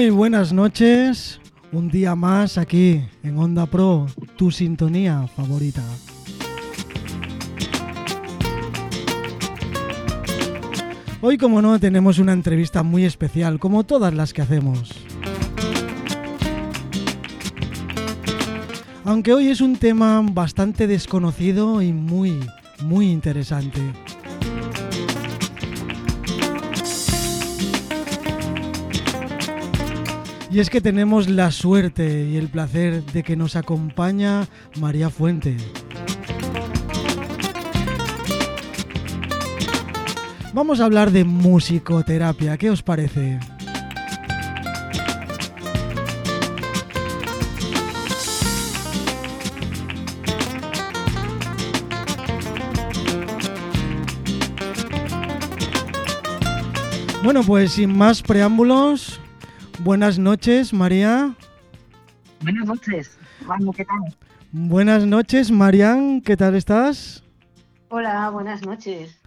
Muy buenas noches, un día más aquí en Onda Pro, tu sintonía favorita. Hoy, como no, tenemos una entrevista muy especial, como todas las que hacemos. Aunque hoy es un tema bastante desconocido y muy, muy interesante. Y es que tenemos la suerte y el placer de que nos acompaña María Fuente. Vamos a hablar de musicoterapia, ¿qué os parece? Bueno, pues sin más preámbulos, buenas noches, María. Buenas noches, Juan, ¿qué tal? Buenas noches, Marian, ¿qué tal estás? Hola, buenas noches.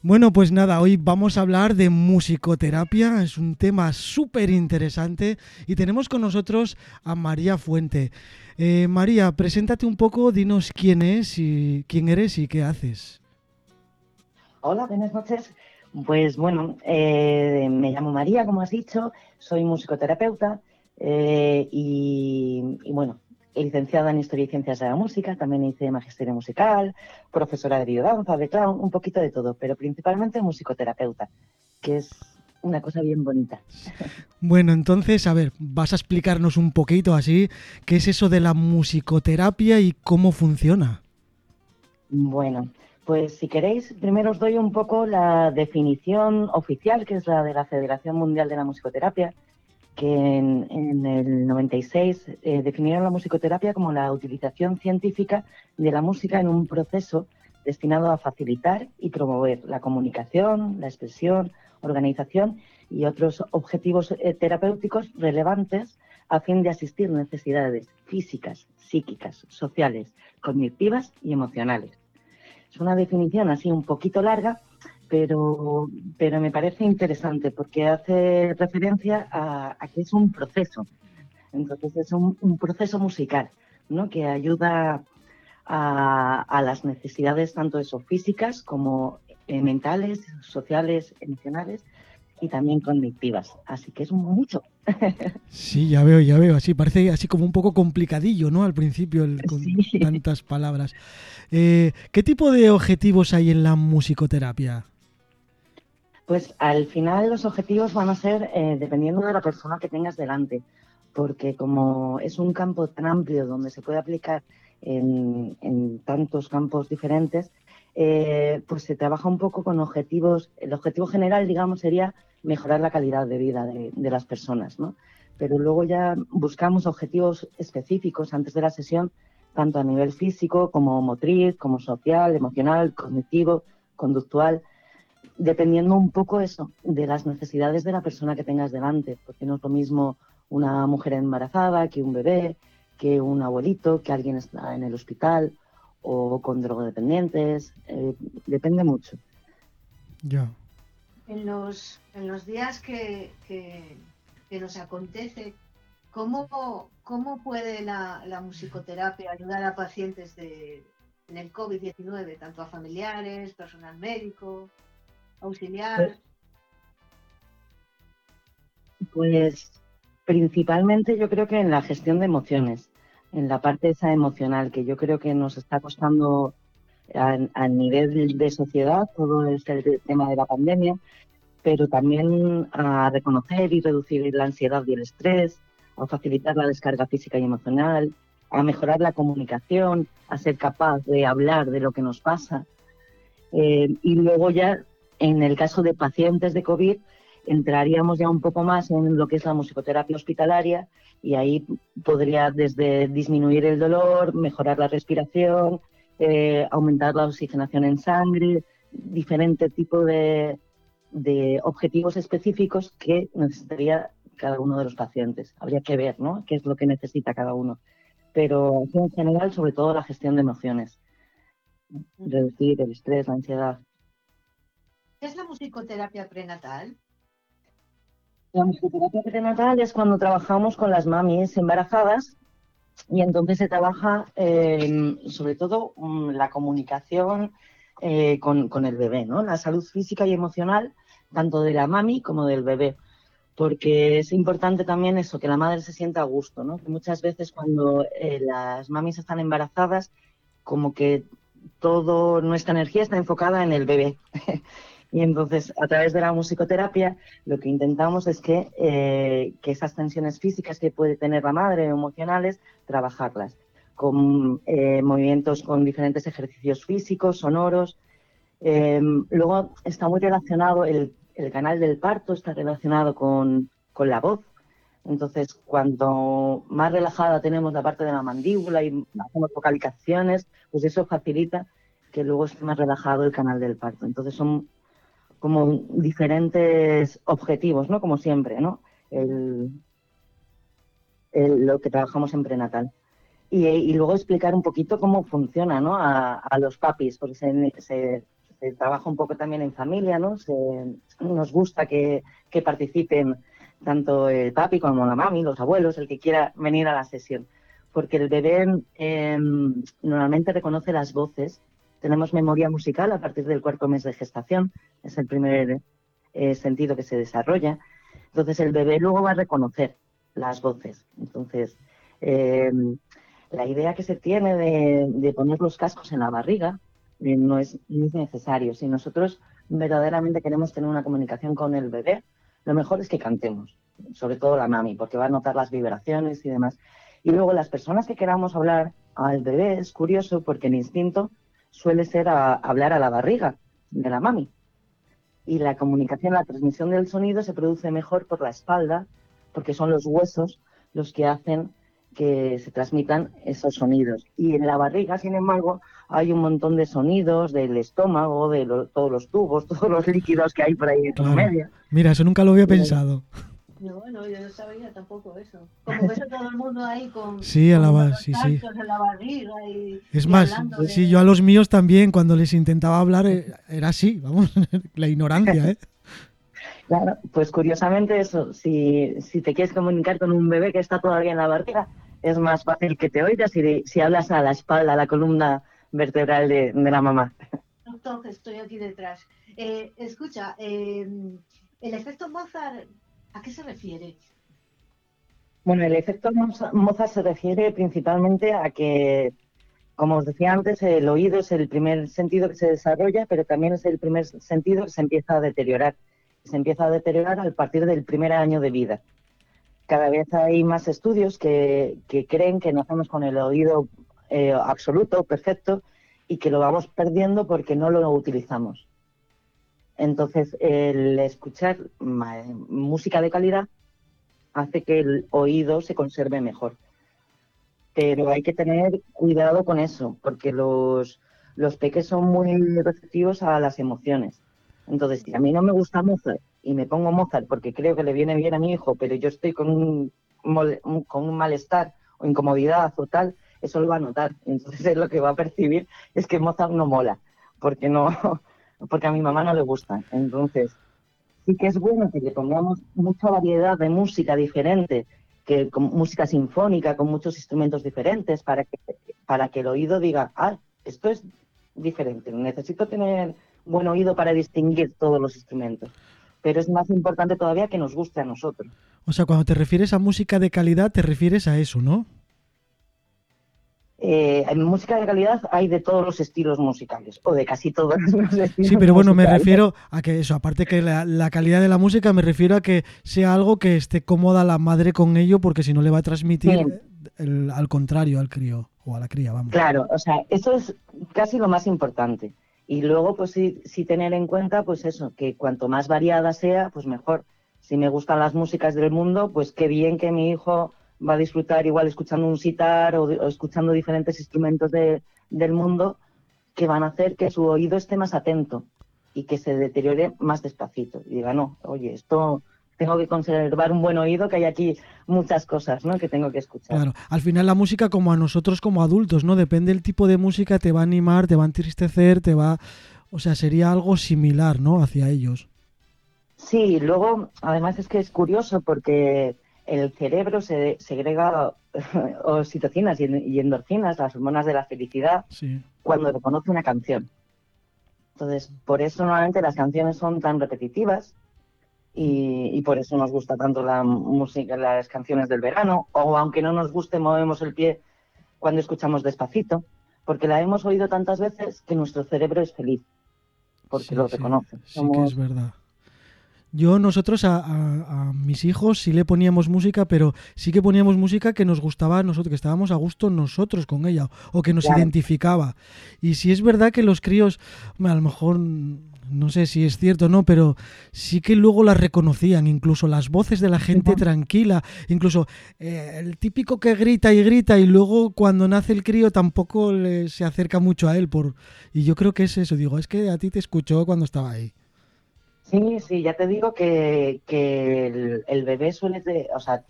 Bueno, pues nada, hoy vamos a hablar de musicoterapia, es un tema súper interesante y tenemos con nosotros a María Fuente. Eh, María, preséntate un poco, dinos quién es y quién eres y qué haces. Hola, buenas noches. Pues bueno, eh, me llamo María, como has dicho, soy musicoterapeuta eh, y, bueno, licenciada en Historia y Ciencias de la Música, también hice magisterio musical, profesora de biodanza, de clown, un poquito de todo, pero principalmente musicoterapeuta, que es una cosa bien bonita. Bueno, entonces, a ver, vas a explicarnos un poquito así, qué es eso de la musicoterapia y cómo funciona. Bueno, pues si queréis, primero os doy un poco la definición oficial, que es la de la Federación Mundial de la Musicoterapia, que en, el 96 eh, definieron la musicoterapia como la utilización científica de la música en un proceso destinado a facilitar y promover la comunicación, la expresión, organización y otros objetivos eh, terapéuticos relevantes a fin de asistir necesidades físicas, psíquicas, sociales, cognitivas y emocionales es una definición así un poquito larga, pero, pero me parece interesante porque hace referencia a, que es un proceso. Entonces es un, proceso musical, ¿no? Que ayuda a, a, las necesidades tanto eso físicas como eh, mentales, sociales, emocionales y también cognitivas. Así que es mucho. Sí, ya veo, ya veo. Así parece así como un poco complicadillo, ¿no? Al principio, con tantas palabras. Eh, ¿Qué tipo de objetivos hay en la musicoterapia? Pues al final los objetivos van a ser eh, dependiendo de la persona que tengas delante, porque como es un campo tan amplio donde se puede aplicar en, tantos campos diferentes, eh, pues se trabaja un poco con objetivos. El objetivo general, digamos, sería mejorar la calidad de vida de, las personas, ¿no? Pero luego ya buscamos objetivos específicos antes de la sesión, tanto a nivel físico como motriz, como social, emocional, cognitivo, conductual, dependiendo un poco eso, de las necesidades de la persona que tengas delante, porque no es lo mismo una mujer embarazada que un bebé, que un abuelito, que alguien está en el hospital o con drogodependientes, eh, depende mucho. Ya en los, en los días que, nos acontece, ¿cómo, puede la, musicoterapia ayudar a pacientes de, en el COVID-19, tanto a familiares, personal médico, auxiliar? Pues principalmente yo creo que en la gestión de emociones, en la parte esa emocional, que yo creo que nos está costando a, nivel de sociedad, todo este tema de la pandemia, pero también a reconocer y reducir la ansiedad y el estrés, a facilitar la descarga física y emocional, a mejorar la comunicación, a ser capaz de hablar de lo que nos pasa. Eh, y luego ya, en el caso de pacientes de COVID, entraríamos ya un poco más en lo que es la musicoterapia hospitalaria y ahí podría desde disminuir el dolor, mejorar la respiración, eh, aumentar la oxigenación en sangre, diferente tipo de, objetivos específicos que necesitaría cada uno de los pacientes. Habría que ver, ¿no? Qué es lo que necesita cada uno. Pero en general, sobre todo la gestión de emociones. Reducir el estrés, la ansiedad. ¿Qué es la musicoterapia prenatal? La musicoterapia prenatal es cuando trabajamos con las mamis embarazadas y entonces se trabaja eh, sobre todo mm, la comunicación eh, con, el bebé, ¿no? La salud física y emocional, tanto de la mami como del bebé. Porque es importante también eso, que la madre se sienta a gusto, ¿no? Que muchas veces cuando eh, las mamis están embarazadas, como que toda nuestra energía está enfocada en el bebé. y entonces, a través de la musicoterapia, lo que intentamos es que, eh, que esas tensiones físicas que puede tener la madre, emocionales, trabajarlas con eh, movimientos con diferentes ejercicios físicos, sonoros. Eh, luego está muy relacionado, el, el, canal del parto está relacionado con, con, la voz. Entonces, cuanto más relajada tenemos la parte de la mandíbula y hacemos vocalizaciones, pues eso facilita que luego esté más relajado el canal del parto. Entonces, son como diferentes objetivos, ¿no? Como siempre, ¿no? El, lo que trabajamos en prenatal y, y, luego explicar un poquito cómo funciona ¿no? a, a los papis, porque se, se, se, trabaja un poco también en familia, ¿no? Se, nos gusta que, que, participen tanto el papi como la mami, los abuelos, el que quiera venir a la sesión, porque el bebé eh, normalmente reconoce las voces, tenemos memoria musical a partir del cuarto mes de gestación, es el primer eh, sentido que se desarrolla, entonces el bebé luego va a reconocer las voces, entonces... Eh, la idea que se tiene de, poner los cascos en la barriga eh, no, es, necesario. Si nosotros verdaderamente queremos tener una comunicación con el bebé, lo mejor es que cantemos, sobre todo la mami, porque va a notar las vibraciones y demás. Y luego las personas que queramos hablar al bebé es curioso porque el instinto suele ser hablar a la barriga de la mami. Y la comunicación, la transmisión del sonido se produce mejor por la espalda, porque son los huesos los que hacen que se transmitan esos sonidos. Y en la barriga, sin embargo, hay un montón de sonidos del estómago, de lo, todos los tubos, todos los líquidos que hay por ahí claro. en media. Mira, eso nunca lo había pensado. No, no, yo no sabía tampoco eso. Como ves a todo el mundo ahí con, sí, a la, con sí, sí. en la barriga y, Es y más, sí, de- yo a los míos también, cuando les intentaba hablar, eh, era así, vamos, la ignorancia, ¿eh? Claro, pues curiosamente eso, si, si te quieres comunicar con un bebé que está todavía en la barriga, es más fácil que te oigas si, si hablas a la espalda, a la columna vertebral de, de la mamá. Entonces, estoy aquí detrás. Eh, escucha, eh, el efecto Mozart, ¿a qué se refiere? Bueno, el efecto Moza- Mozart se refiere principalmente a que, como os decía antes, el oído es el primer sentido que se desarrolla, pero también es el primer sentido que se empieza a deteriorar. Se empieza a deteriorar a partir del primer año de vida. Cada vez hay más estudios que, que creen que nacemos con el oído eh, absoluto, perfecto, y que lo vamos perdiendo porque no lo utilizamos. Entonces, el escuchar música de calidad hace que el oído se conserve mejor. Pero hay que tener cuidado con eso, porque los, los peques son muy receptivos a las emociones. Entonces, si a mí no me gusta Mozart y me pongo Mozart porque creo que le viene bien a mi hijo, pero yo estoy con un, con un malestar o incomodidad o tal, eso lo va a notar. Entonces, lo que va a percibir es que Mozart no mola, porque no, porque a mi mamá no le gusta. Entonces, sí que es bueno que le pongamos mucha variedad de música diferente, que con música sinfónica, con muchos instrumentos diferentes, para que, para que el oído diga, ah, esto es diferente, necesito tener buen oído para distinguir todos los instrumentos. Pero es más importante todavía que nos guste a nosotros. O sea, cuando te refieres a música de calidad, te refieres a eso, ¿no? Eh, en música de calidad hay de todos los estilos musicales, o de casi todos los estilos Sí, pero bueno, me refiero a que eso, aparte que la, la calidad de la música, me refiero a que sea algo que esté cómoda la madre con ello, porque si no le va a transmitir el- al contrario al crío o a la cría, vamos. Claro, o sea, eso es casi lo más importante. Y luego, pues sí, sí tener en cuenta, pues eso, que cuanto más variada sea, pues mejor. Si me gustan las músicas del mundo, pues qué bien que mi hijo va a disfrutar igual escuchando un sitar o, escuchando diferentes instrumentos de- del mundo que van a hacer que su oído esté más atento y que se deteriore más despacito. Y diga, no, oye, esto tengo que conservar un buen oído, que hay aquí muchas cosas, ¿no? Que tengo que escuchar. Claro, al final la música como a nosotros como adultos, ¿no? Depende del tipo de música, te va a animar, te va a entristecer, te va... O sea, sería algo similar, ¿no? Hacia ellos. Sí, luego, además es que es curioso porque el cerebro se segrega oxitocinas y endorfinas, las hormonas de la felicidad, cuando reconoce una canción. Entonces, por eso normalmente las canciones son tan repetitivas y, por eso nos gusta tanto la música, las canciones del verano, o aunque no nos guste, movemos el pie cuando escuchamos despacito, porque la hemos oído tantas veces que nuestro cerebro es feliz, porque lo reconoce. Sí, que es verdad. Yo, nosotros a, mis hijos sí le poníamos música, pero sí que poníamos música que nos gustaba a nosotros, que estábamos a gusto nosotros con ella, o que nos identificaba. Y si es verdad que los críos, a lo mejor no sé si es cierto o no, pero sí que luego las reconocían, incluso las voces de la gente tranquila, incluso eh, el típico que grita y grita y luego cuando nace el crío tampoco se acerca mucho a él. Por... Y yo creo que es eso, digo, es que a ti te escuchó cuando estaba ahí. Sí, sí, ya te digo que, el, bebé suele, o sea,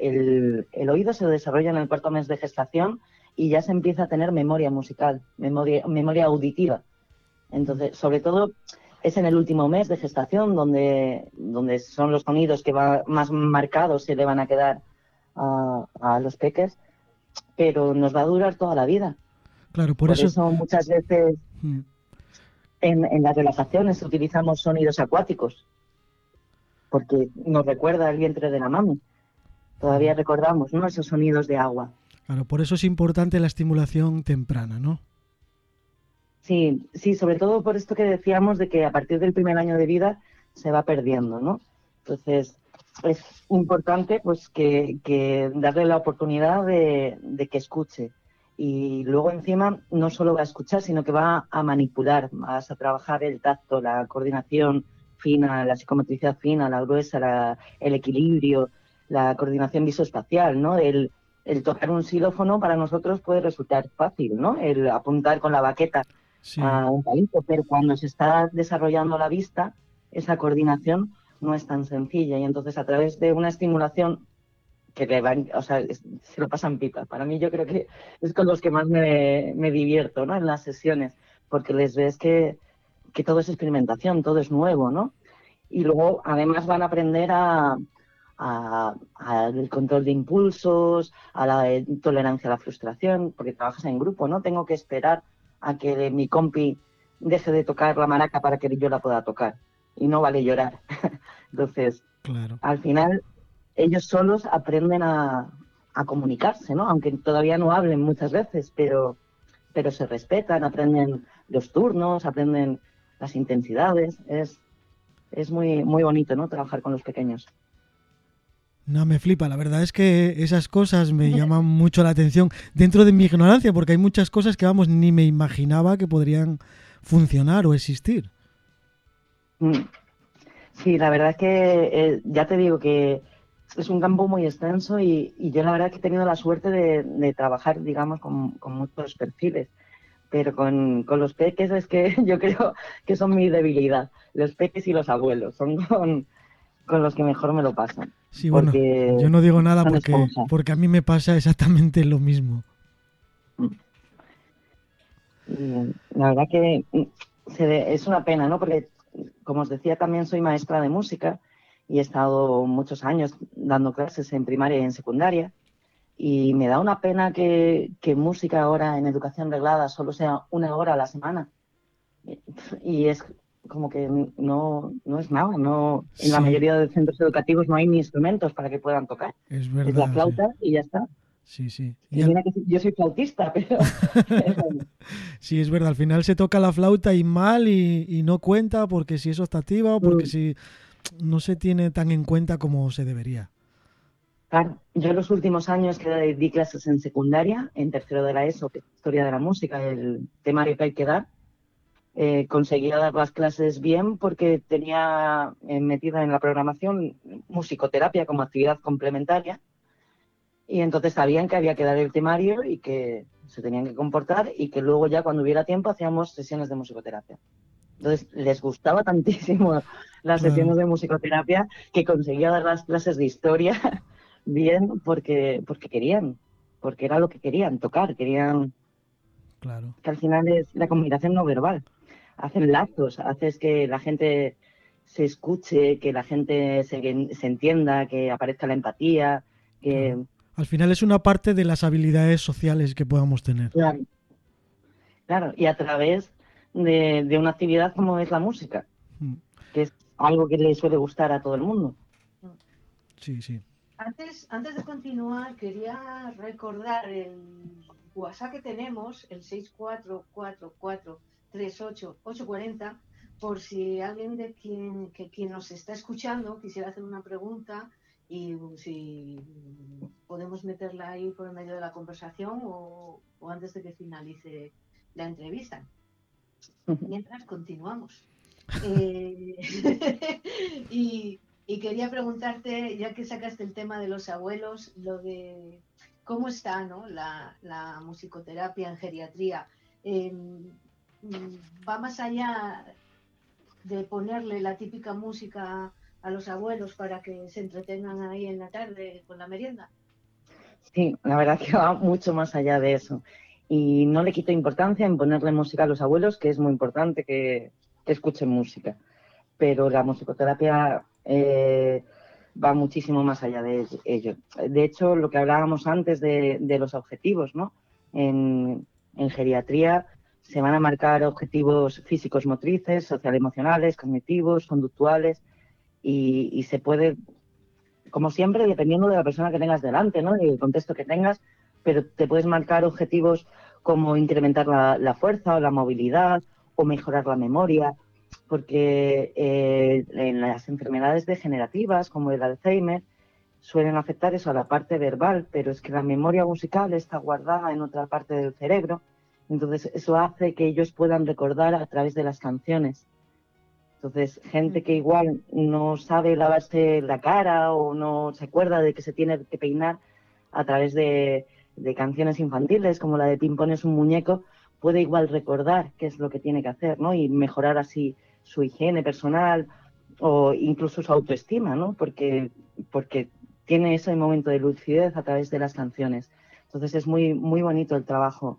el, oído se desarrolla en el cuarto mes de gestación y ya se empieza a tener memoria musical, memoria, memoria auditiva. Entonces, sobre todo es en el último mes de gestación donde, donde son los sonidos que va, más marcados se le van a quedar a, los peques, pero nos va a durar toda la vida. Claro, por, eso... muchas veces... Mm en, las relajaciones utilizamos sonidos acuáticos, porque nos recuerda el vientre de la mami. Todavía recordamos ¿no? esos sonidos de agua. Claro, por eso es importante la estimulación temprana, ¿no? Sí, sí, sobre todo por esto que decíamos de que a partir del primer año de vida se va perdiendo, ¿no? Entonces, es importante pues que, darle la oportunidad de, que escuche, y luego encima no solo va a escuchar, sino que va a manipular, vas a trabajar el tacto, la coordinación fina, la psicometricidad fina, la gruesa, el equilibrio, la coordinación visoespacial, ¿no? El, el tocar un xilófono para nosotros puede resultar fácil, ¿no? El apuntar con la baqueta a un palito, pero cuando se está desarrollando la vista, esa coordinación no es tan sencilla y entonces a través de una estimulación que le van, o sea, se lo pasan pipa. Para mí yo creo que es con los que más me, me divierto, ¿no? En las sesiones, porque les ves que, que todo es experimentación, todo es nuevo, ¿no? Y luego además van a aprender a, al control de impulsos, a la tolerancia a la frustración, porque trabajas en grupo, ¿no? Tengo que esperar a que mi compi deje de tocar la maraca para que yo la pueda tocar. Y no vale llorar. Entonces, claro. al final ellos solos aprenden a, comunicarse, ¿no? Aunque todavía no hablen muchas veces, pero, pero se respetan, aprenden los turnos, aprenden las intensidades. Es, es muy, muy bonito, ¿no? Trabajar con los pequeños. No, me flipa. La verdad es que esas cosas me llaman mucho la atención dentro de mi ignorancia, porque hay muchas cosas que, vamos, ni me imaginaba que podrían funcionar o existir. Mm. Sí, la verdad es que eh, ya te digo que es un campo muy extenso y, yo la verdad que he tenido la suerte de, trabajar, digamos, con, muchos perfiles. Pero con, los peques es que yo creo que son mi debilidad. Los peques y los abuelos son con, los que mejor me lo pasan. Sí, bueno, yo no digo nada porque, porque a mí me pasa exactamente lo mismo. la verdad que mm, es una pena, ¿no? Porque, como os decía, también soy maestra de música y he estado muchos años dando clases en primaria y en secundaria. Y me da una pena que, música ahora en educación reglada solo sea una hora a la semana. Y es como que no, no es nada. No, en la mayoría de centros educativos no hay ni instrumentos para que puedan tocar. Es verdad. Es la flauta y ya está. Sí, sí. yo soy flautista, pero... sí, es verdad. Al final se toca la flauta y mal y, no cuenta porque si es optativa o porque mm. si no se tiene tan en cuenta como se debería. Claro, yo en los últimos años que di clases en secundaria, en tercero de la ESO, que es historia de la música, el temario que hay que dar, eh, conseguía dar las clases bien porque tenía eh, metida en la programación musicoterapia como actividad complementaria y entonces sabían que había que dar el temario y que se tenían que comportar y que luego ya cuando hubiera tiempo hacíamos sesiones de musicoterapia. Entonces les gustaba tantísimo las sesiones de musicoterapia que conseguía dar las clases de historia bien porque, porque querían, porque era lo que querían, tocar, querían... Claro. Que al final es la comunicación no verbal. Hacen lazos, haces que la gente se escuche, que la gente se, se entienda, que aparezca la empatía, que... Al final es una parte de las habilidades sociales que podamos tener. Claro, claro. y a través de, de una actividad como es la música, mm. que es algo que le suele gustar a todo el mundo. Sí, sí. Antes, antes de continuar, quería recordar el WhatsApp que tenemos, el 644438840, por si alguien de quien, que, quien nos está escuchando quisiera hacer una pregunta y si podemos meterla ahí por medio de la conversación o, antes de que finalice la entrevista. Mientras continuamos. Eh, y, y quería preguntarte, ya que sacaste el tema de los abuelos, lo de cómo está ¿no? la, musicoterapia en geriatría. Em, va más allá de ponerle la típica música a los abuelos para que se entretengan ahí en la tarde con la merienda. Sí, la verdad que va mucho más allá de eso. Y no le quito importancia en ponerle música a los abuelos, que es muy importante que escuchen música. Pero la musicoterapia eh, va muchísimo más allá de ello. De hecho, lo que hablábamos antes de, los objetivos, ¿no? En, geriatría se van a marcar objetivos físicos motrices, social emocionales, cognitivos, conductuales y, se puede, como siempre, dependiendo de la persona que tengas delante, ¿no? Y el contexto que tengas, pero te puedes marcar objetivos como incrementar la fuerza o la movilidad o mejorar la memoria porque eh, en las enfermedades degenerativas como el Alzheimer suelen afectar eso a la parte verbal, pero es que la memoria musical está guardada en otra parte del cerebro, entonces eso hace que ellos puedan recordar a través de las canciones. Entonces, gente que igual no sabe lavarse la cara o no se acuerda de que se tiene que peinar a través de, de canciones infantiles, como la de Pimpón es un muñeco, puede igual recordar qué es lo que tiene que hacer, ¿no? Y mejorar así su higiene personal o incluso su autoestima, ¿no? Porque, porque tiene ese momento de lucidez a través de las canciones. Entonces es muy, muy bonito el trabajo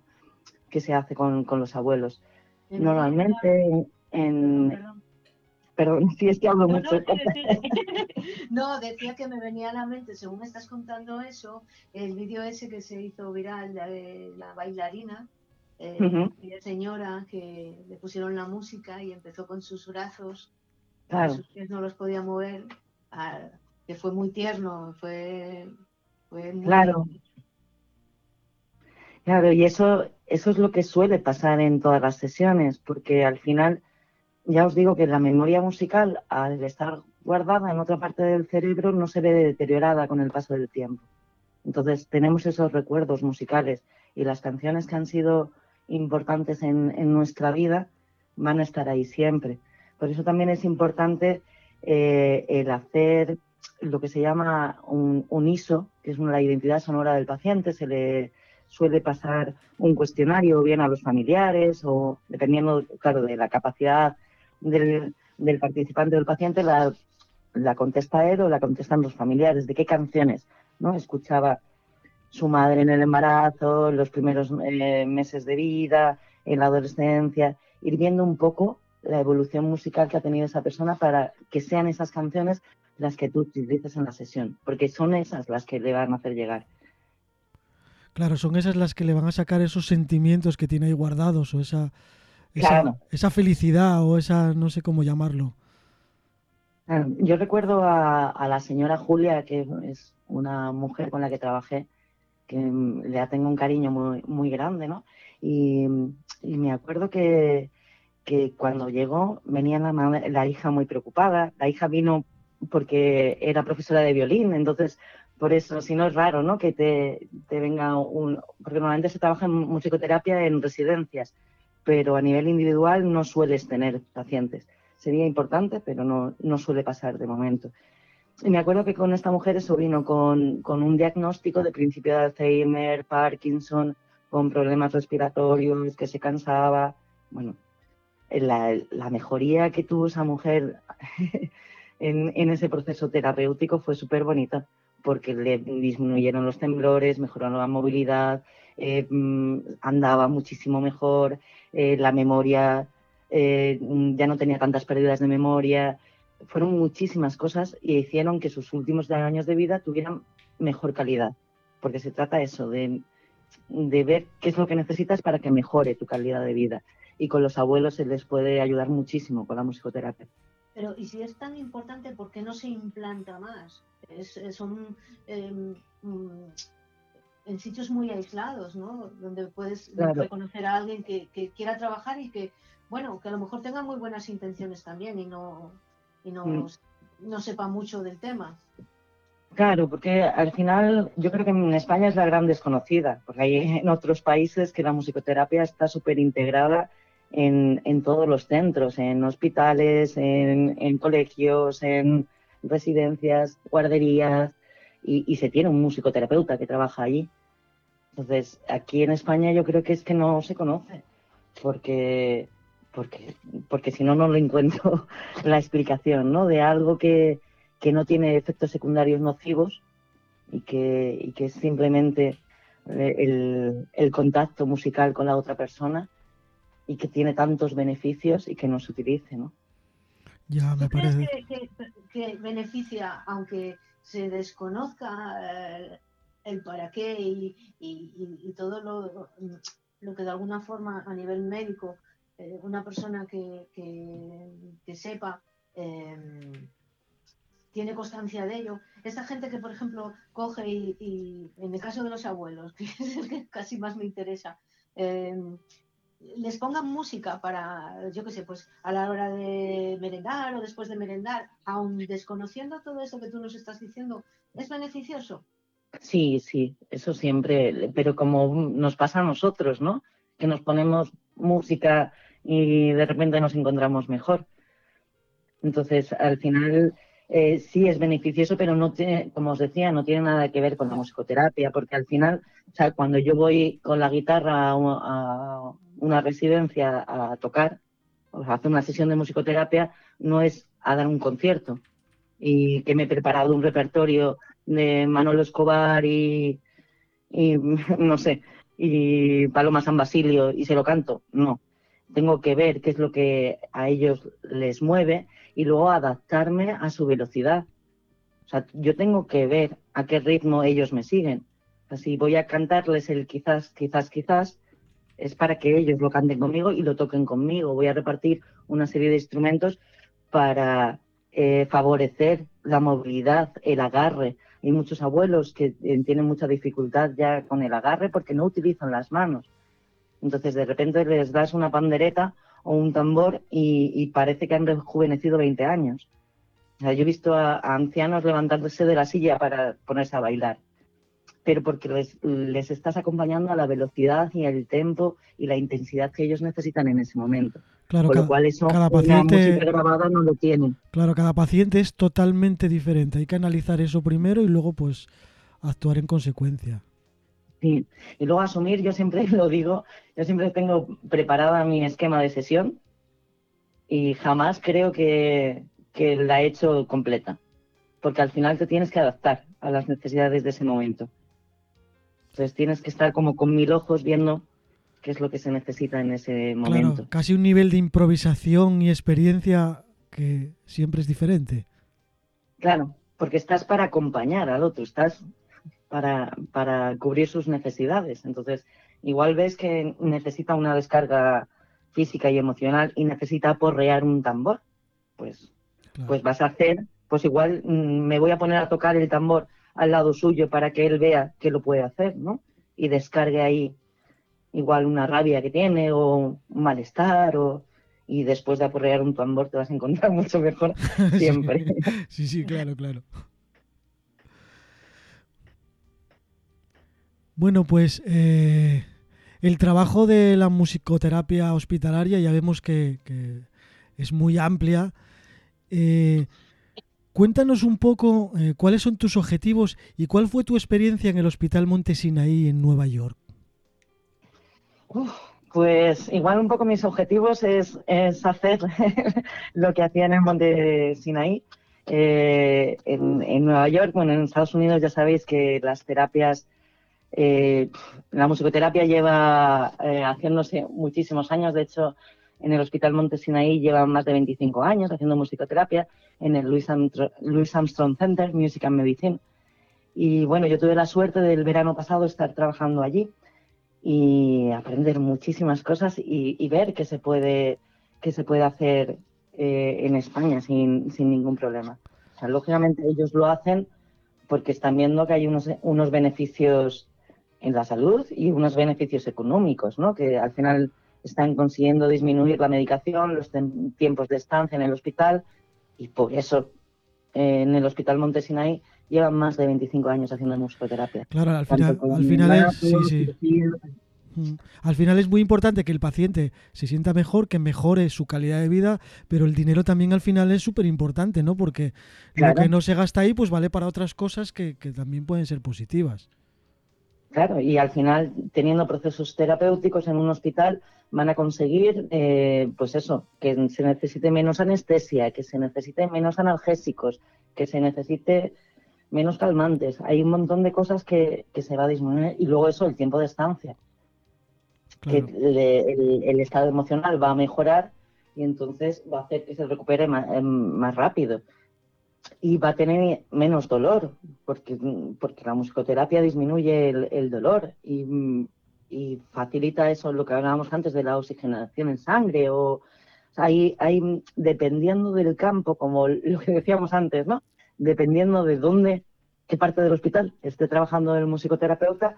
que se hace con, los abuelos. Normalmente en... Perdón. si es que hablo mucho. No, decía que me venía a la mente, según estás contando eso, el vídeo ese que se hizo viral de la bailarina, eh, señora que le pusieron la música y empezó con sus brazos, sus pies no los podía mover, que fue muy tierno, fue, muy claro. Claro, y eso, eso es lo que suele pasar en todas las sesiones, porque al final, ya os digo que la memoria musical, al estar guardada en otra parte del cerebro, no se ve deteriorada con el paso del tiempo. Entonces, tenemos esos recuerdos musicales y las canciones que han sido importantes en, nuestra vida van a estar ahí siempre. Por eso también es importante eh, el hacer lo que se llama un, ISO, que es la identidad sonora del paciente. Se le suele pasar un cuestionario bien a los familiares o dependiendo, claro, de la capacidad del, del participante del paciente, la, la contesta él o la contestan los familiares, de qué canciones no escuchaba su madre en el embarazo, los primeros eh, meses de vida, en la adolescencia, ir viendo un poco la evolución musical que ha tenido esa persona para que sean esas canciones las que tú utilices en la sesión, porque son esas las que le van a hacer llegar. Claro, son esas las que le van a sacar esos sentimientos que tiene ahí guardados o esa, esa, felicidad o esa, no sé cómo llamarlo. Yo recuerdo a, a, la señora Julia, que es una mujer con la que trabajé, que le tengo un cariño muy, muy grande, ¿no? Y, me acuerdo que, que, cuando llegó venía la, la hija muy preocupada. La hija vino porque era profesora de violín, entonces por eso, si no es raro, ¿no? Que te, te venga un... Porque normalmente se trabaja en musicoterapia en residencias, pero a nivel individual no sueles tener pacientes. Sería importante, pero no, no suele pasar de momento. Y me acuerdo que con esta mujer eso vino con, un diagnóstico de principio de Alzheimer, Parkinson, con problemas respiratorios, que se cansaba. Bueno, la, mejoría que tuvo esa mujer en, ese proceso terapéutico fue súper bonita, porque le disminuyeron los temblores, mejoró la movilidad, eh, mm, andaba muchísimo mejor, eh, la memoria, eh, ya no tenía tantas pérdidas de memoria, fueron muchísimas cosas y hicieron que sus últimos años de vida tuvieran mejor calidad, porque se trata eso, de, de ver qué es lo que necesitas para que mejore tu calidad de vida. Y con los abuelos se les puede ayudar muchísimo con la musicoterapia. Pero, ¿y si es tan importante, por qué no se implanta más? Es, son em, mm, en sitios muy aislados, ¿no? Donde puedes reconocer a alguien que, quiera trabajar y que, bueno, que a lo mejor tenga muy buenas intenciones también y no, y no, mm. no sepa mucho del tema. Claro, porque al final yo creo que en España es la gran desconocida, porque hay en otros países que la musicoterapia está súper integrada en, en, todos los centros, en hospitales, en, en colegios, en residencias, guarderías, y, se tiene un musicoterapeuta que trabaja allí. Entonces, aquí en España yo creo que es que no se conoce, porque, porque, porque si no, no lo encuentro la explicación, ¿no? De algo que, que no tiene efectos secundarios nocivos y que, y que es simplemente el, el, contacto musical con la otra persona y que tiene tantos beneficios y que no se utilice, ¿no? Ya me parece. Que, que, beneficia, aunque se desconozca eh, el para qué y, y, todo lo, lo, que de alguna forma a nivel médico eh, una persona que, que sepa eh, tiene constancia de ello. Esta gente que, por ejemplo, coge y, en el caso de los abuelos, que es el que casi más me interesa, les pongan música para, yo qué sé, pues a la hora de merendar o después de merendar, aun desconociendo todo eso que tú nos estás diciendo, ¿es beneficioso? Sí, sí, eso siempre, pero como nos pasa a nosotros, ¿no? Que nos ponemos música y de repente nos encontramos mejor. Entonces, al final, eh, sí es beneficioso, pero no tiene, como os decía, no tiene nada que ver con la musicoterapia, porque al final, o sea, cuando yo voy con la guitarra a, una residencia a tocar, o a hacer una sesión de musicoterapia, no es a dar un concierto y que me he preparado un repertorio de Manolo Escobar y, y no sé, y Paloma San Basilio y se lo canto. No, tengo que ver qué es lo que a ellos les mueve y luego adaptarme a su velocidad. O sea, yo tengo que ver a qué ritmo ellos me siguen. Así voy a cantarles el quizás, quizás, quizás, es para que ellos lo canten conmigo y lo toquen conmigo. Voy a repartir una serie de instrumentos para eh, favorecer la movilidad, el agarre. Hay muchos abuelos que eh, tienen mucha dificultad ya con el agarre porque no utilizan las manos. Entonces, de repente les das una pandereta o un tambor y, parece que han rejuvenecido 20 años. yo he visto a, ancianos levantándose de la silla para ponerse a bailar, pero porque les, estás acompañando a la velocidad y el tempo y la intensidad que ellos necesitan en ese momento. Claro, Con lo cual eso cada paciente, grabada no lo tiene. Claro, cada paciente es totalmente diferente. Hay que analizar eso primero y luego pues actuar en consecuencia. Sí, y luego asumir, yo siempre lo digo, yo siempre tengo preparada mi esquema de sesión y jamás creo que, la he hecho completa, porque al final te tienes que adaptar a las necesidades de ese momento. Entonces tienes que estar como con mil ojos viendo qué es lo que se necesita en ese momento. Claro, casi un nivel de improvisación y experiencia que siempre es diferente. Claro, porque estás para acompañar al otro, estás para, para cubrir sus necesidades. Entonces, igual ves que necesita una descarga física y emocional y necesita aporrear un tambor, pues, pues vas a hacer, pues igual mm, me voy a poner a tocar el tambor al lado suyo para que él vea que lo puede hacer, ¿no? Y descargue ahí igual una rabia que tiene o un malestar o y después de aporrear un tambor te vas a encontrar mucho mejor siempre. sí, sí, claro, claro. Bueno, pues eh, el trabajo de la musicoterapia hospitalaria ya vemos que, es muy amplia. Eh, cuéntanos un poco eh, cuáles son tus objetivos y cuál fue tu experiencia en el Hospital Monte Sinaí en Nueva York. pues igual un poco mis objetivos es, hacer lo que hacía en el Monte Sinaí. en, en, Nueva York, bueno, en Estados Unidos ya sabéis que las terapias eh, la musicoterapia lleva eh, haciéndose muchísimos años. De hecho, en el Hospital Montesinaí llevan más de 25 años haciendo musicoterapia, en el Louis Armstrong, Center, Music and Medicine. Y bueno, yo tuve la suerte del verano pasado estar trabajando allí y aprender muchísimas cosas y, ver que se puede, que se puede hacer eh, en España sin, sin ningún problema. O sea, lógicamente ellos lo hacen porque están viendo que hay unos, unos beneficios en la salud y unos beneficios económicos, ¿no? Que al final están consiguiendo disminuir la medicación, los tiempos de estancia en el hospital y por eso eh, en el Hospital Montesinay llevan más de 25 años haciendo musicoterapia. Claro, al final, al final es... Sí, sí. Mm. Al final es muy importante que el paciente se sienta mejor, que mejore su calidad de vida, pero el dinero también al final es súper importante, ¿no? Porque lo que no se gasta ahí, pues vale para otras cosas que, que también pueden ser positivas. Claro, y al final, teniendo procesos terapéuticos en un hospital, van a conseguir, eh, pues eso, que se necesite menos anestesia, que se necesite menos analgésicos, que se necesite menos calmantes. Hay un montón de cosas que, se va a disminuir y luego eso, el tiempo de estancia. Que el, estado emocional va a mejorar y entonces va a hacer que se recupere más em, rápido y va a tener menos dolor, porque, porque la musicoterapia disminuye el, dolor y, facilita eso, lo que hablábamos antes de la oxigenación en sangre, o, hay, hay, dependiendo del campo, como lo que decíamos antes, ¿no? Dependiendo de dónde, qué parte del hospital esté trabajando el musicoterapeuta,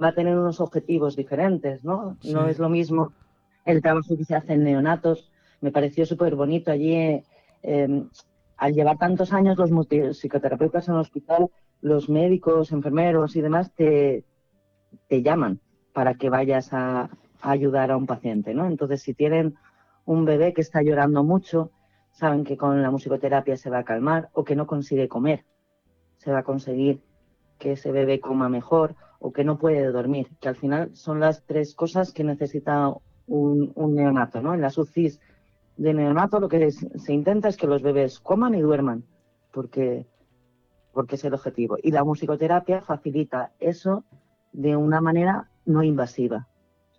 va a tener unos objetivos diferentes, ¿no? No es lo mismo el trabajo que se hace en neonatos. Me pareció súper bonito allí. Eh, al llevar tantos años los psicoterapeutas en el hospital, los médicos, enfermeros y demás te, te llaman para que vayas a, ayudar a un paciente, ¿no? Entonces, si tienen un bebé que está llorando mucho, saben que con la musicoterapia se va a calmar o que no consigue comer, se va a conseguir que ese bebé coma mejor o que no puede dormir, que al final son las tres cosas que necesita un, un neonato, ¿no? En las UCIs de neonato lo que se intenta es que los bebés coman y duerman, porque, porque es el objetivo. Y la musicoterapia facilita eso de una manera no invasiva.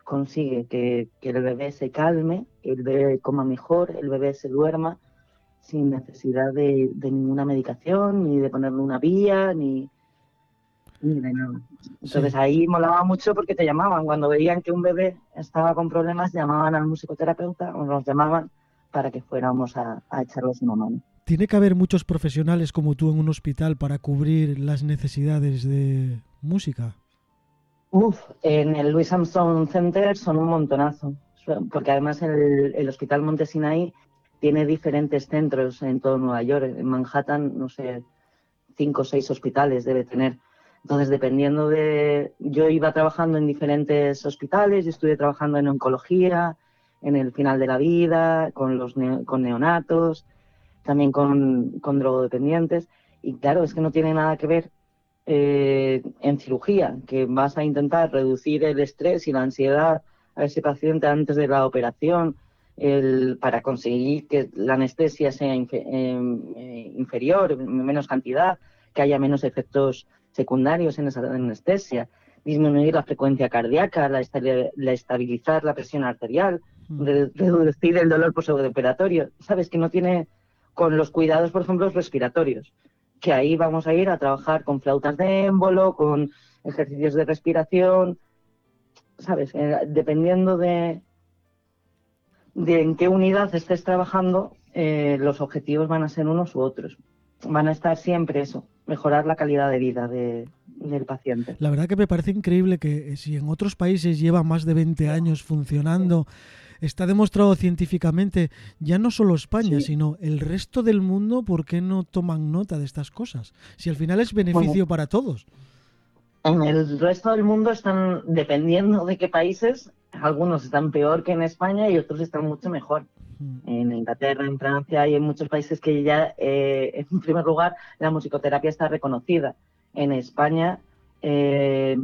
Consigue que, el bebé se calme, el bebé coma mejor, el bebé se duerma sin necesidad de, ninguna medicación, ni de ponerle una vía, ni, de nada. Entonces ahí molaba mucho porque te llamaban. Cuando veían que un bebé estaba con problemas, llamaban al musicoterapeuta o nos llamaban para que fuéramos a, a echarles una mano. ¿Tiene que haber muchos profesionales como tú en un hospital para cubrir las necesidades de música? Uf, en el Louis Armstrong Center son un montonazo, porque además el, el Hospital Montesinaí tiene diferentes centros en todo Nueva York. En Manhattan, no sé, cinco o seis hospitales debe tener. Entonces, dependiendo de... Yo iba trabajando en diferentes hospitales, y estuve trabajando en oncología, en el final de la vida, con los con neonatos, también con, con, drogodependientes. Y claro, es que no tiene nada que ver eh, en cirugía, que vas a intentar reducir el estrés y la ansiedad a ese paciente antes de la operación para conseguir que la anestesia sea em, eh, inferior, menos cantidad, que haya menos efectos secundarios en esa anestesia, disminuir la frecuencia cardíaca, la estabilizar la presión arterial, reducir el dolor postoperatorio. Sabes que no tiene con los cuidados, por ejemplo, respiratorios, que ahí vamos a ir a trabajar con flautas de émbolo, con ejercicios de respiración, sabes, eh, dependiendo de, de en qué unidad estés trabajando, eh, los objetivos van a ser unos u otros. Van a estar siempre eso, mejorar la calidad de vida de, del paciente. La verdad que me parece increíble que si en otros países lleva más de 20 años funcionando, está demostrado científicamente, ya no solo España, sino el resto del mundo, ¿por qué no toman nota de estas cosas? Si al final es beneficio para todos. En el resto del mundo están, dependiendo de qué países, algunos están peor que en España y otros están mucho mejor. En Inglaterra, en Francia y en muchos países que ya, eh, en primer lugar, la musicoterapia está reconocida. En España eh,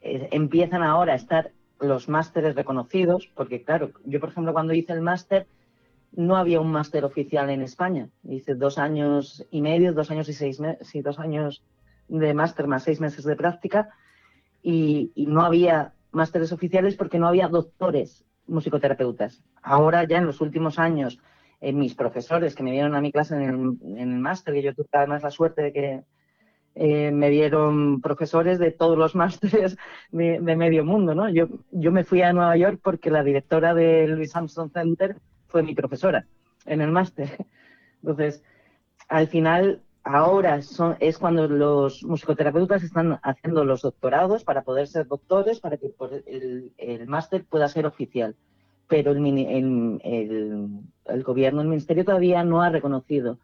eh, empiezan ahora a estar los másteres reconocidos, porque claro, yo por ejemplo cuando hice el máster no había un máster oficial en España. Hice dos años y medio, dos años y seis meses, sí, dos años de máster más seis meses de práctica y, no había másteres oficiales porque no había doctores musicoterapeutas. Ahora ya en los últimos años, eh, mis profesores que me vieron a mi clase en el, en el máster, que yo tuve además la suerte de que eh, me vieron profesores de todos los másteres de, medio mundo, ¿no? Yo, yo me fui a Nueva York porque la directora del Louis Armstrong Center fue mi profesora en el máster. Entonces, al final, ahora es cuando los musicoterapeutas están haciendo los doctorados para poder ser doctores, para que el, el máster pueda ser oficial. Pero el gobierno, el ministerio todavía no ha reconocido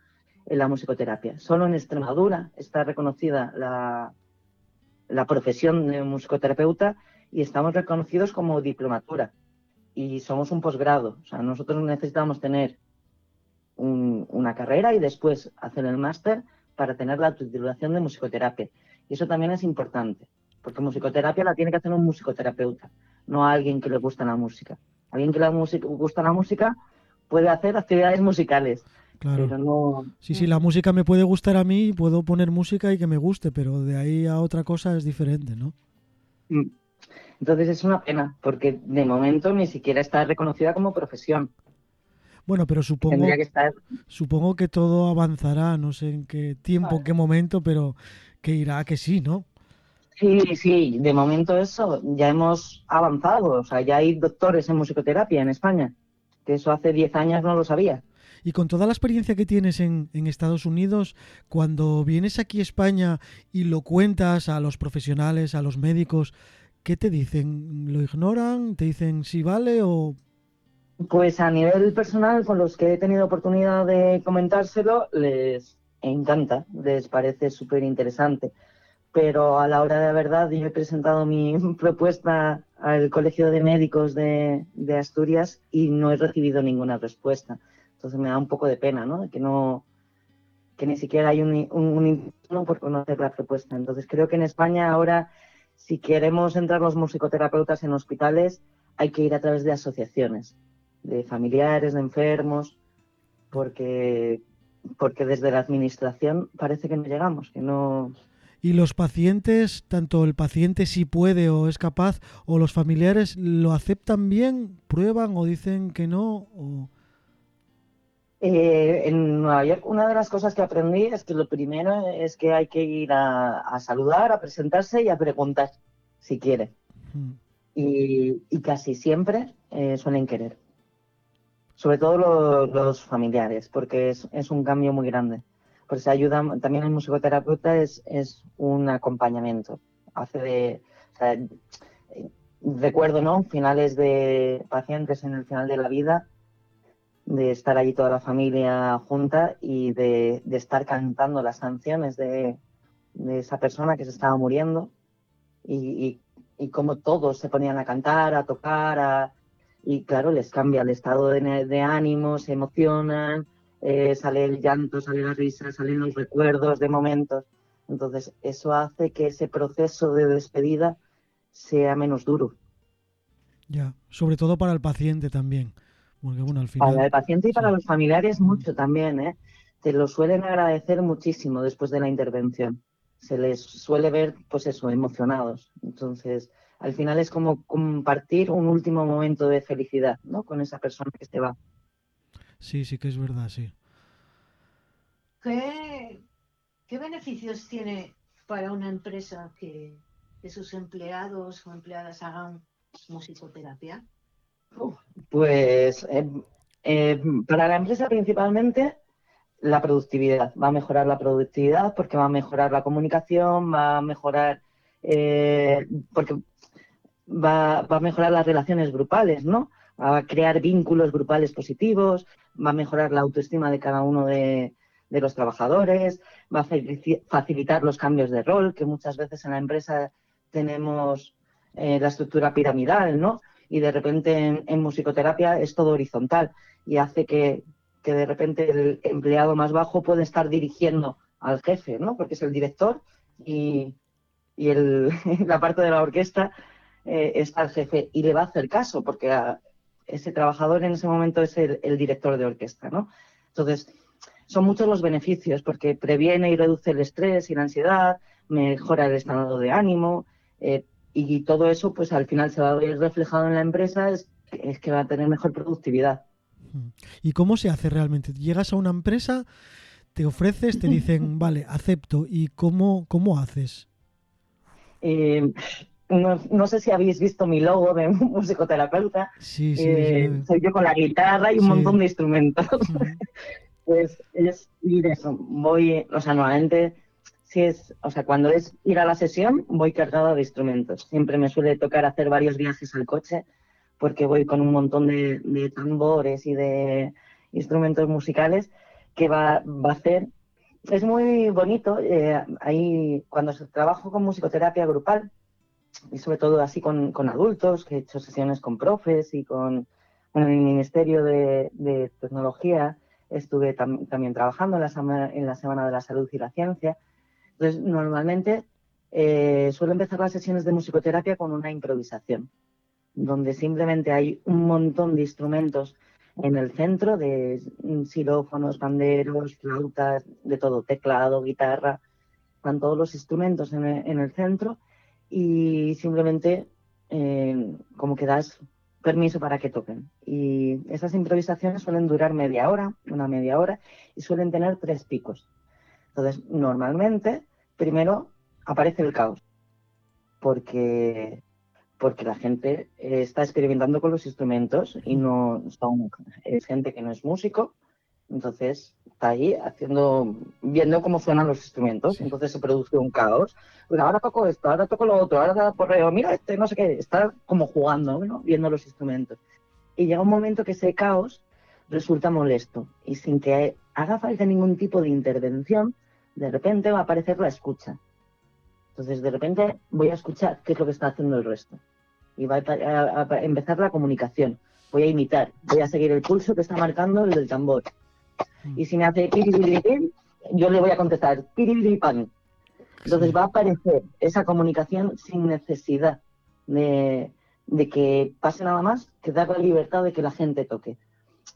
en la musicoterapia. Solo en Extremadura está reconocida la, profesión de musicoterapeuta y estamos reconocidos como diplomatura. Y somos un posgrado. O sea, nosotros necesitamos tener una carrera y después hacer el máster para tener la titulación de musicoterapia. Y eso también es importante, porque musicoterapia la tiene que hacer un musicoterapeuta, no alguien que le gusta la música. Alguien que le gusta la música puede hacer actividades musicales, Claro. Sí, sí, la música me puede gustar a mí, puedo poner música y que me guste, pero de ahí a otra cosa es diferente, ¿no? Mm. Entonces es una pena, porque de momento ni siquiera está reconocida como profesión. Bueno, pero supongo que, supongo que todo avanzará, no sé en qué tiempo, en qué momento, pero que irá que sí, ¿no? Sí, sí, de momento eso, ya hemos avanzado, o sea, ya hay doctores en musicoterapia en España, que eso hace 10 años no lo sabía. Y con toda la experiencia que tienes en, Estados Unidos, cuando vienes aquí a España y lo cuentas a los profesionales, a los médicos, ¿qué te dicen? ¿Lo ignoran? ¿Te dicen si vale o...? Pues a nivel personal, con los que he tenido oportunidad de comentárselo, les encanta, les parece súper interesante. Pero a la hora de la verdad, yo he presentado mi propuesta al Colegio de Médicos de Asturias y no he recibido ninguna respuesta. Entonces me da un poco de pena, ¿no? Que no que ni siquiera hay un, un, por conocer la propuesta. Entonces creo que en España ahora, si queremos entrar los musicoterapeutas en hospitales, hay que ir a través de asociaciones, de familiares, de enfermos, porque, porque desde la administración parece que no llegamos, que no... ¿Y los pacientes, tanto el paciente si puede o es capaz, o los familiares, lo aceptan bien, prueban o dicen que no? O... Eh, en Nueva York una de las cosas que aprendí es que lo primero es que hay que ir a, saludar, a presentarse y a preguntar si quiere. Y, casi siempre eh, suelen querer. Sobre todo los familiares, porque es, un cambio muy grande. Pues ayuda, también el musicoterapeuta es, es un acompañamiento. Hace de, recuerdo, ¿no? Finales de pacientes en el final de la vida de estar allí toda la familia junta y de, estar cantando las canciones de, esa persona que se estaba muriendo y, y, como todos se ponían a cantar, a tocar, y claro, les cambia el estado de, ánimo, se emocionan, eh, sale el llanto, sale la risa, salen los recuerdos de momentos. Entonces, eso hace que ese proceso de despedida sea menos duro. Ya, sobre todo para el paciente también para el paciente y para los familiares mucho también, ¿eh? Te lo suelen agradecer muchísimo después de la intervención. Se les suele ver, pues eso, emocionados. Entonces, al final es como compartir un último momento de felicidad, ¿no? Con esa persona que se va. Sí, sí que es verdad, sí. ¿Qué, qué beneficios tiene para una empresa que, que sus empleados o empleadas hagan musicoterapia? Pues eh, eh, para la empresa principalmente la productividad. Va a mejorar la productividad porque va a mejorar la comunicación, va a mejorar eh, porque va, a mejorar las relaciones grupales, ¿no? Va a crear vínculos grupales positivos, va a mejorar la autoestima de cada uno de, de los trabajadores, va a facilitar los cambios de rol, que muchas veces en la empresa tenemos la estructura piramidal, ¿no? Y de repente en, musicoterapia es todo horizontal y hace que, de repente el empleado más bajo puede estar dirigiendo al jefe, ¿no? Porque es el director y, y el, la parte de la orquesta eh, está el jefe y le va a hacer caso porque ese trabajador en ese momento es el, director de orquesta, ¿no? Entonces, son muchos los beneficios porque previene y reduce el estrés y la ansiedad, mejora el estado de ánimo, eh, y todo eso pues al final se va a ver reflejado en la empresa es que va a tener mejor productividad. ¿Y cómo se hace realmente? Llegas a una empresa, te ofreces, te dicen, vale, acepto. ¿Y cómo, cómo haces? Eh, no, sé si habéis visto mi logo de musicoterapeuta. Sí, sí, eh, Soy yo con la guitarra y un montón de instrumentos. pues es ir eso. Voy, o sea, normalmente, si es, o sea, cuando es ir a la sesión, voy cargada de instrumentos. Siempre me suele tocar hacer varios viajes al coche porque voy con un montón de, tambores y de instrumentos musicales que va, va a hacer. Es muy bonito, eh, ahí cuando trabajo con musicoterapia grupal, y sobre todo así con, adultos, que he hecho sesiones con profes y con, el Ministerio de, Tecnología, estuve también trabajando en la, en la Semana de la Salud y la Ciencia. Entonces, normalmente eh, suelo empezar las sesiones de musicoterapia con una improvisación donde simplemente hay un montón de instrumentos en el centro, de xilófonos, panderos, flautas, de todo, teclado, guitarra, están todos los instrumentos en el, centro y simplemente eh, como que das permiso para que toquen. Y esas improvisaciones suelen durar media hora, una media hora, y suelen tener tres picos. Entonces, normalmente, primero aparece el caos, porque porque la gente está experimentando con los instrumentos y no son es gente que no es músico, entonces está ahí haciendo, viendo cómo suenan los instrumentos, entonces se produce un caos. Pues ahora toco esto, ahora toco lo otro, ahora da porreo, mira este, no sé qué, está como jugando, ¿no? viendo los instrumentos. Y llega un momento que ese caos resulta molesto y sin que haga falta ningún tipo de intervención, de repente va a aparecer la escucha. Entonces, de repente voy a escuchar qué es lo que está haciendo el resto. Y va a, empezar la comunicación. Voy a imitar, voy a seguir el pulso que está marcando el del tambor. Y si me hace piripiripim, yo le voy a contestar piripiripam. Entonces va a aparecer esa comunicación sin necesidad de, que pase nada más que dar la libertad de que la gente toque.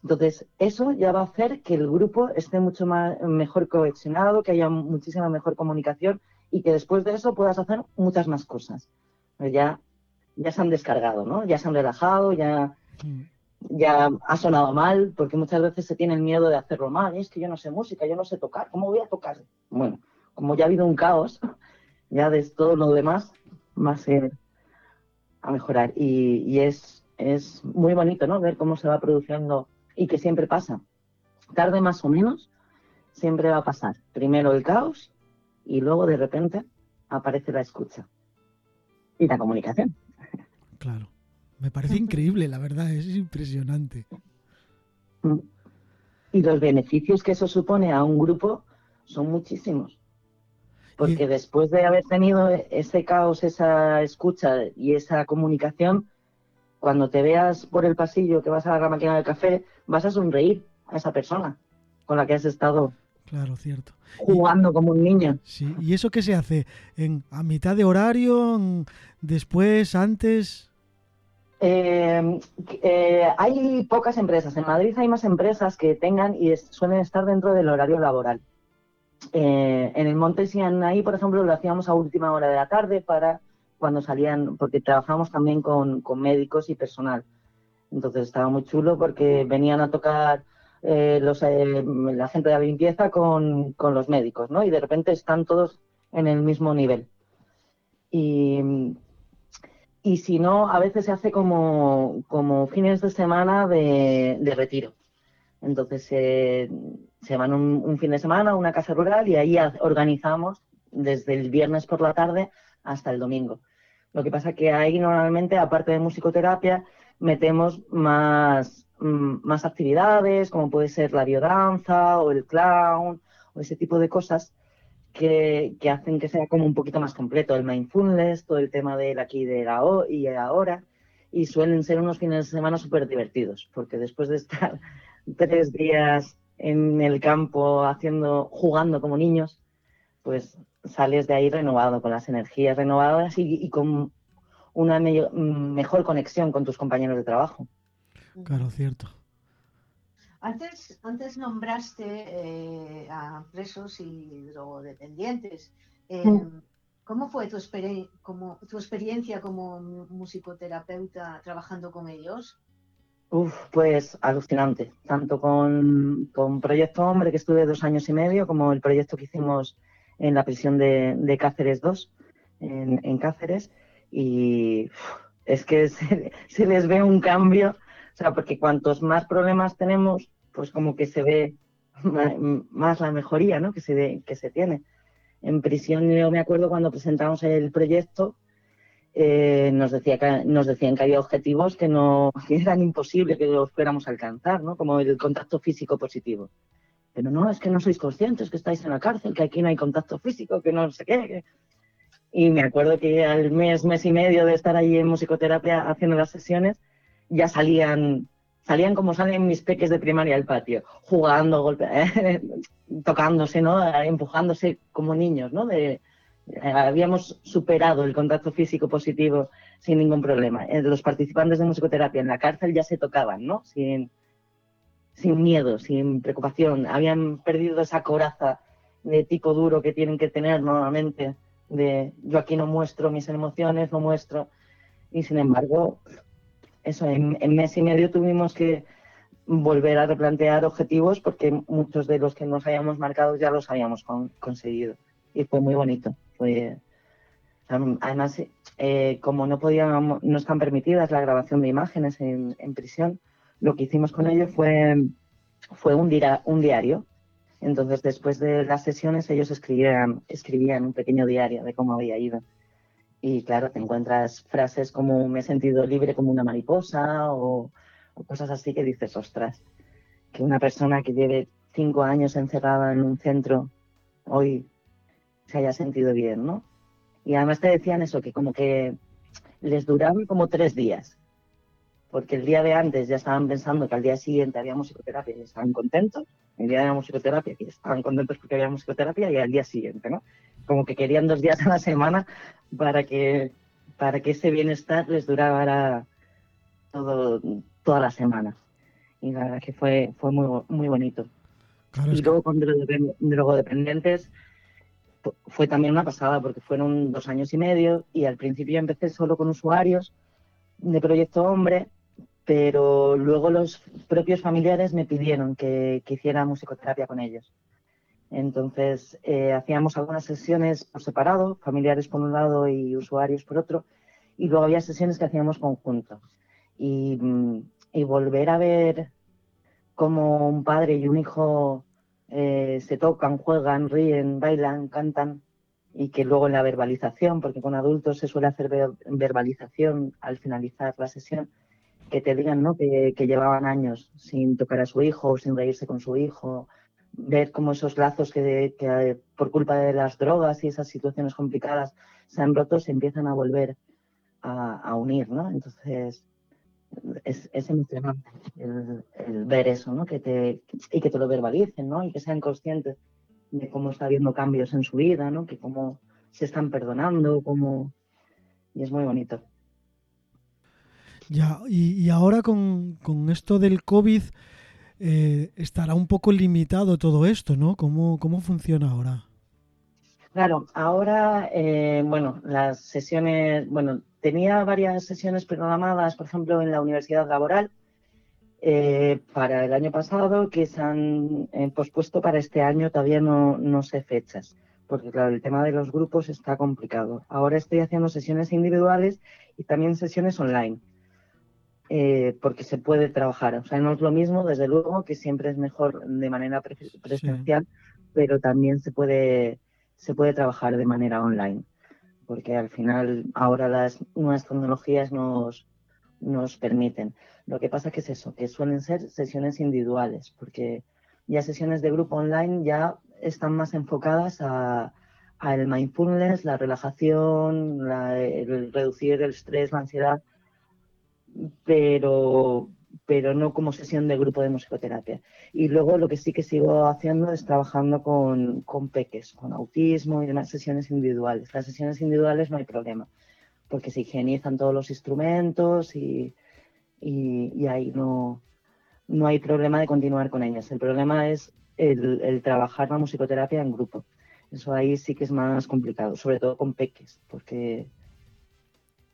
Entonces, eso ya va a hacer que el grupo esté mucho más, mejor cohesionado, que haya muchísima mejor comunicación y que después de eso puedas hacer muchas más cosas. Pues ya, ya se han descargado, ¿no? Ya se han relajado, ya, mm. ya ha sonado mal, porque muchas veces se tiene el miedo de hacerlo mal. Es que yo no sé música, yo no sé tocar, ¿cómo voy a tocar? Bueno, como ya ha habido un caos, ya de todo lo demás va a ser a mejorar. Y, y es, es muy bonito, ¿no? Ver cómo se va produciendo y que siempre pasa. Tarde más o menos, siempre va a pasar. Primero el caos y luego de repente aparece la escucha y la comunicación. Claro, me parece increíble, la verdad, es impresionante. Y los beneficios que eso supone a un grupo son muchísimos. Porque después de haber tenido ese caos, esa escucha y esa comunicación, cuando te veas por el pasillo que vas a la máquina del café, vas a sonreír a esa persona con la que has estado Claro, cierto. Jugando como un niño. Sí, ¿y eso qué se hace? ¿En, ¿A mitad de horario? ¿Después? ¿Antes? Eh, eh, hay pocas empresas. En Madrid hay más empresas que tengan y suelen estar dentro del horario laboral. Eh, en el Monte Sianaí, por ejemplo, lo hacíamos a última hora de la tarde para cuando salían, porque trabajamos también con, con médicos y personal. Entonces estaba muy chulo porque venían a tocar eh, los, eh, la gente de la limpieza con, los médicos, ¿no? Y de repente están todos en el mismo nivel. Y, y si no, a veces se hace como, como fines de semana de, retiro. Entonces se van un, fin de semana a una casa rural y ahí organizamos desde el viernes por la tarde hasta el domingo. Lo que pasa que ahí normalmente, aparte de musicoterapia, metemos más Mm, más actividades, como puede ser la biodanza o el clown o ese tipo de cosas que, hacen que sea como un poquito más completo. El mindfulness, todo el tema del aquí de la y ahora. Y suelen ser unos fines de semana súper divertidos, porque después de estar tres días en el campo haciendo, jugando como niños, pues sales de ahí renovado, con las energías renovadas y, y con una mejor conexión con tus compañeros de trabajo. Claro, cierto. Antes, antes nombraste eh, a presos y drogodependientes. Eh, ¿Cómo fue tu, como, tu experiencia como musicoterapeuta trabajando con ellos? Uf, pues alucinante, tanto con, con, Proyecto Hombre, que estuve dos años y medio, como el proyecto que hicimos en la prisión de, Cáceres 2, en, Cáceres, y es que se, les ve un cambio, o sea, porque cuantos más problemas tenemos, pues como que se ve más, la mejoría, ¿no? Que se, que se tiene. En prisión yo me acuerdo cuando presentamos el proyecto, eh, nos, decía que, nos decían que había objetivos que no eran imposibles que los fuéramos a alcanzar, ¿no? como el contacto físico positivo. Pero no, es que no sois conscientes que estáis en la cárcel, que aquí no hay contacto físico, que no sé qué. Y me acuerdo que al mes, mes y medio de estar allí en musicoterapia haciendo las sesiones, ya salían, salían como salen mis peques de primaria al patio, jugando, golpe, tocándose, ¿no? empujándose como niños, ¿no? De, habíamos superado el contacto físico positivo sin ningún problema. Eh, los participantes de musicoterapia en la cárcel ya se tocaban, ¿no? Sin, sin miedo, sin preocupación. Habían perdido esa coraza de tipo duro que tienen que tener normalmente, de yo aquí no muestro mis emociones, no muestro. Y sin embargo, eso, en, mes y medio tuvimos que volver a replantear objetivos porque muchos de los que nos habíamos marcado ya los habíamos conseguido. Y fue muy bonito además, eh, como no podíamos, no están permitidas la grabación de imágenes en, prisión, lo que hicimos con ellos fue, fue un, un diario. Entonces, después de las sesiones, ellos escribían, escribían un pequeño diario de cómo había ido. Y claro, te encuentras frases como me he sentido libre como una mariposa o, cosas así que dices, ostras, que una persona que lleve cinco años encerrada en un centro hoy se haya sentido bien, ¿no? Y además te decían eso, que como que les duraban como tres días, porque el día de antes ya estaban pensando que al día siguiente había musicoterapia y estaban contentos, el día de la musicoterapia que estaban contentos porque había musicoterapia y al día siguiente, ¿no? Como que querían dos días a la semana para que, para que ese bienestar les durara todo, toda la semana. Y la verdad que fue, fue muy, muy bonito. y luego con drogodependientes, fue también una pasada porque fueron dos años y medio y al principio empecé solo con usuarios de Proyecto Hombre, pero luego los propios familiares me pidieron que, hiciera musicoterapia con ellos. Entonces eh, hacíamos algunas sesiones por separado, familiares por un lado y usuarios por otro, y luego había sesiones que hacíamos conjuntos. Y, y volver a ver cómo un padre y un hijo eh, se tocan, juegan, ríen, bailan, cantan y que luego en la verbalización, porque con adultos se suele hacer verbalización al finalizar la sesión, que te digan ¿no? que, llevaban años sin tocar a su hijo, sin reírse con su hijo, ver cómo esos lazos que, por culpa de las drogas y esas situaciones complicadas se han roto, se empiezan a volver a, unir, ¿no? Entonces, es, es emocionante el, ver eso, ¿no? Que te, y que te lo verbalicen, ¿no? Y que sean conscientes de cómo está habiendo cambios en su vida, ¿no? Que cómo se están perdonando, cómo... Y es muy bonito. Ya, y, ahora con, esto del COVID eh, estará un poco limitado todo esto, ¿no? ¿Cómo, cómo funciona ahora? Claro, ahora, eh, bueno, las sesiones, bueno, tenía varias sesiones programadas, por ejemplo, en la Universidad Laboral eh, para el año pasado que se han eh, pospuesto para este año, todavía no, no sé fechas, porque claro, el tema de los grupos está complicado. Ahora estoy haciendo sesiones individuales y también sesiones online. Porque se puede trabajar. O sea, no es lo mismo, desde luego, que siempre es mejor de manera presencial, pero también se puede se puede trabajar de manera online, porque al final ahora las nuevas tecnologías nos, nos permiten. Lo que pasa que es eso, que suelen ser sesiones individuales, porque ya sesiones de grupo online ya están más enfocadas a, el mindfulness, la relajación, el reducir el estrés, la ansiedad, pero pero no como sesión de grupo de musicoterapia. Y luego lo que sí que sigo haciendo es trabajando con, con peques, con autismo y demás sesiones individuales. Las sesiones individuales no hay problema, porque se higienizan todos los instrumentos y, y, ahí no, no hay problema de continuar con ellas. El problema es el, el, trabajar la musicoterapia en grupo. Eso ahí sí que es más complicado, sobre todo con peques, porque,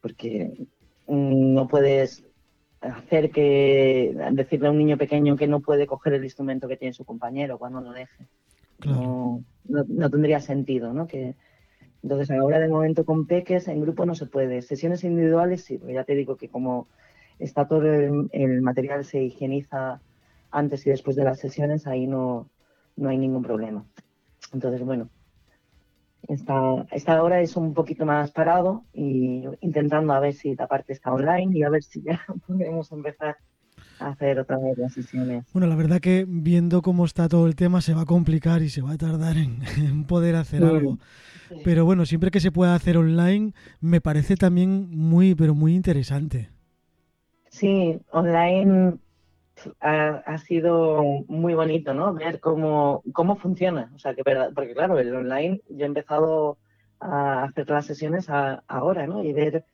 porque no puedes hacer que decirle a un niño pequeño que no puede coger el instrumento que tiene su compañero cuando lo deje. No, no, tendría sentido, ¿no? Que, entonces, ahora de momento con peques en grupo no se puede. Sesiones individuales sí, ya te digo que como está todo el, material se higieniza antes y después de las sesiones, ahí no, no hay ningún problema. Entonces, bueno, esta, esta hora es un poquito más parado y intentando a ver si la parte está online y a ver si ya podemos empezar a hacer otra vez las sesiones. Bueno, la verdad que viendo cómo está todo el tema se va a complicar y se va a tardar en, poder hacer algo. Pero bueno, siempre que se pueda hacer online me parece también muy, pero muy interesante. Sí, online ha, sido muy bonito, ¿no? Ver cómo, cómo funciona. O sea, que verdad, porque claro, el online yo he empezado a hacer las sesiones ahora, ¿no? Y ver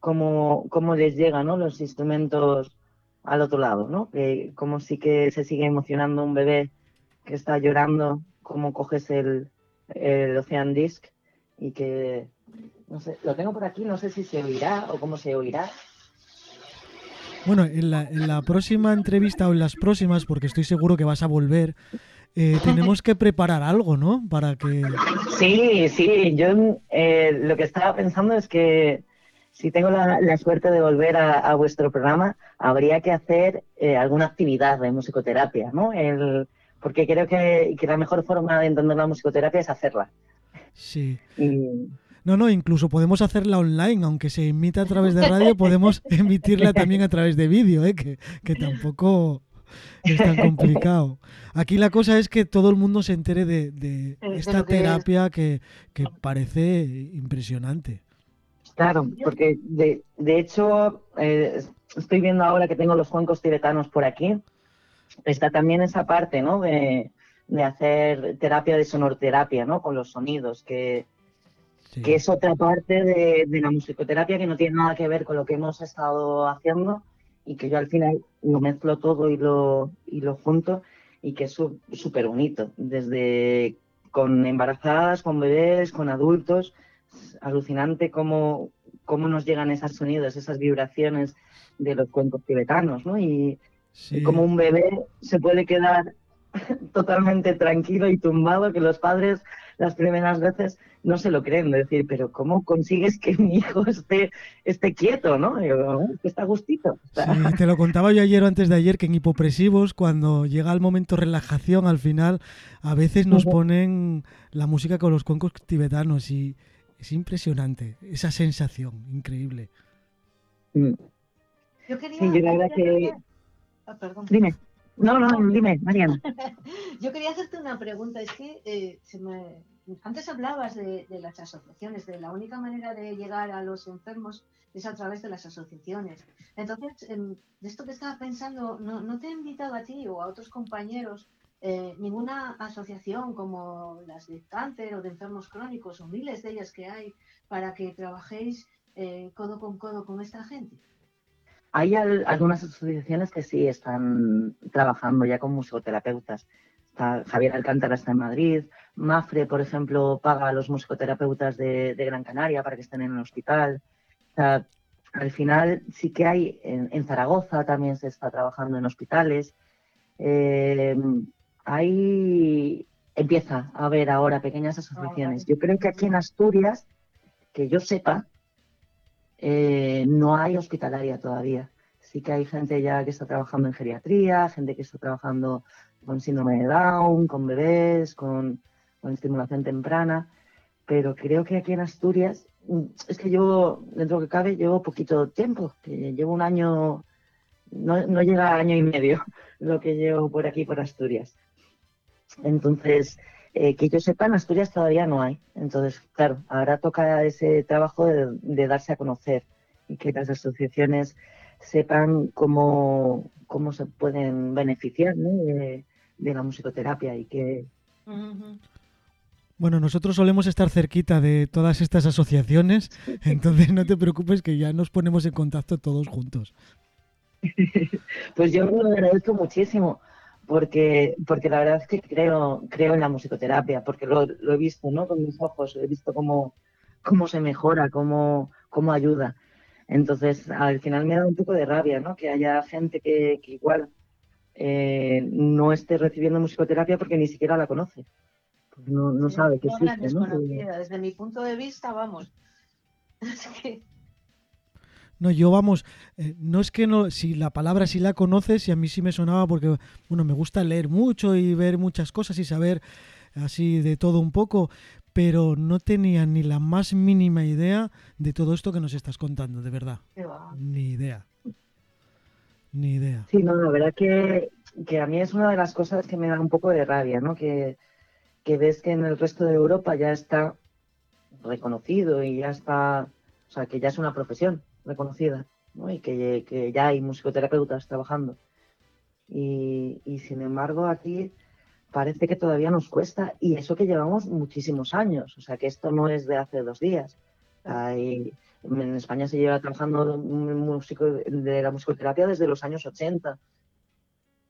cómo, cómo les llegan ¿no? los instrumentos al otro lado, ¿no? Que como sí que se sigue emocionando un bebé que está llorando, cómo coges el, el Ocean Disc y que, no sé, lo tengo por aquí, no sé si se oirá o cómo se oirá, bueno, en la, en la próxima entrevista o en las próximas, porque estoy seguro que vas a volver, eh, tenemos que preparar algo, ¿no? Para que... Sí, sí, yo eh, lo que estaba pensando es que si tengo la, suerte de volver a, vuestro programa, habría que hacer eh, alguna actividad de musicoterapia, ¿no? El, porque creo que, que, la mejor forma de entender la musicoterapia es hacerla. Sí. No, no, incluso podemos hacerla online, aunque se emita a través de radio, podemos emitirla también a través de vídeo, ¿eh? que, tampoco es tan complicado. Aquí la cosa es que todo el mundo se entere de, esta terapia que, parece impresionante. Claro, porque de, hecho eh, estoy viendo ahora que tengo los cuencos tibetanos por aquí. Está también esa parte, ¿no? De, de hacer terapia de sonorterapia, ¿no? Con los sonidos, que, que es otra parte de, la musicoterapia que no tiene nada que ver con lo que hemos estado haciendo y que yo al final lo mezclo todo y lo, y lo junto y que es súper bonito, desde con embarazadas, con bebés, con adultos, alucinante cómo, cómo nos llegan esos sonidos, esas vibraciones de los cuencos tibetanos, ¿no? Y, y como un bebé se puede quedar totalmente tranquilo y tumbado, que los padres las primeras veces no se lo creen, decir, pero ¿cómo consigues que mi hijo esté, esté quieto, no? que está gustito. te lo contaba yo ayer o antes de ayer, que en hipopresivos, cuando llega el momento de relajación, al final, a veces nos ponen la música con los cuencos tibetanos y es impresionante, esa sensación, increíble. Mm. Yo quería... Sí, yo la verdad que... Ah, perdón. Dime. No, no, dime, Mariana. Yo quería hacerte una pregunta. Es que eh, antes hablabas de, las asociaciones, de la única manera de llegar a los enfermos es a través de las asociaciones. Entonces, em, de esto que estaba pensando, ¿no, te he invitado a ti o a otros compañeros eh, ninguna asociación como las de cáncer o de enfermos crónicos o miles de ellas que hay para que trabajéis eh, codo con codo con esta gente? Hay algunas asociaciones que sí están trabajando ya con musicoterapeutas. Javier Alcántara está en Madrid, Mafre, por ejemplo, paga a los musicoterapeutas de, Gran Canaria para que estén en el hospital. al final sí que hay, en, Zaragoza también se está trabajando en hospitales. Eh, hay, empieza a haber ahora pequeñas asociaciones. Yo creo que aquí en Asturias, que yo sepa, eh, no hay hospitalaria todavía. Sí que hay gente ya que está trabajando en geriatría, gente que está trabajando con síndrome de Down, con bebés, con, estimulación temprana, pero creo que aquí en Asturias, mm, es que yo, dentro de lo que cabe, llevo poquito tiempo, que llevo un año, no, no llega a año y medio lo que llevo por aquí, por Asturias. Entonces, eh, que yo sepa, en Asturias todavía no hay. Entonces, claro, ahora toca ese trabajo de, darse a conocer y que las asociaciones sepan cómo, cómo se pueden beneficiar de, la musicoterapia y que... Bueno, nosotros solemos estar cerquita de todas estas asociaciones, entonces no te preocupes que ya nos ponemos en contacto todos juntos. pues yo lo agradezco muchísimo porque, porque la verdad es que creo, creo en la musicoterapia, porque lo, he visto ¿no? con mis ojos, he visto cómo, cómo se mejora, cómo, cómo ayuda. Entonces, al final me da un poco de rabia, ¿no? Que haya gente que, igual eh, no esté recibiendo musicoterapia porque ni siquiera la conoce. No, no sabe que existe, ¿no? Desde mi punto de vista, vamos. No, yo vamos, eh, no es que no, si la palabra sí la conoces, y a mí sí me sonaba porque, bueno, me gusta leer mucho y ver muchas cosas y saber así de todo un poco, pero no tenía ni la más mínima idea de todo esto que nos estás contando, de verdad. Ni idea. Ni idea. Sí, no, la verdad que, que, a mí es una de las cosas que me da un poco de rabia, ¿no? Que, que ves que en el resto de Europa ya está reconocido y ya está, o sea, que ya es una profesión reconocida ¿no? y que, ya hay musicoterapeutas trabajando. Y, sin embargo aquí parece que todavía nos cuesta y eso que llevamos muchísimos años, o sea que esto no es de hace dos días. Hay, en España se lleva trabajando músico, de la musicoterapia desde los años 80.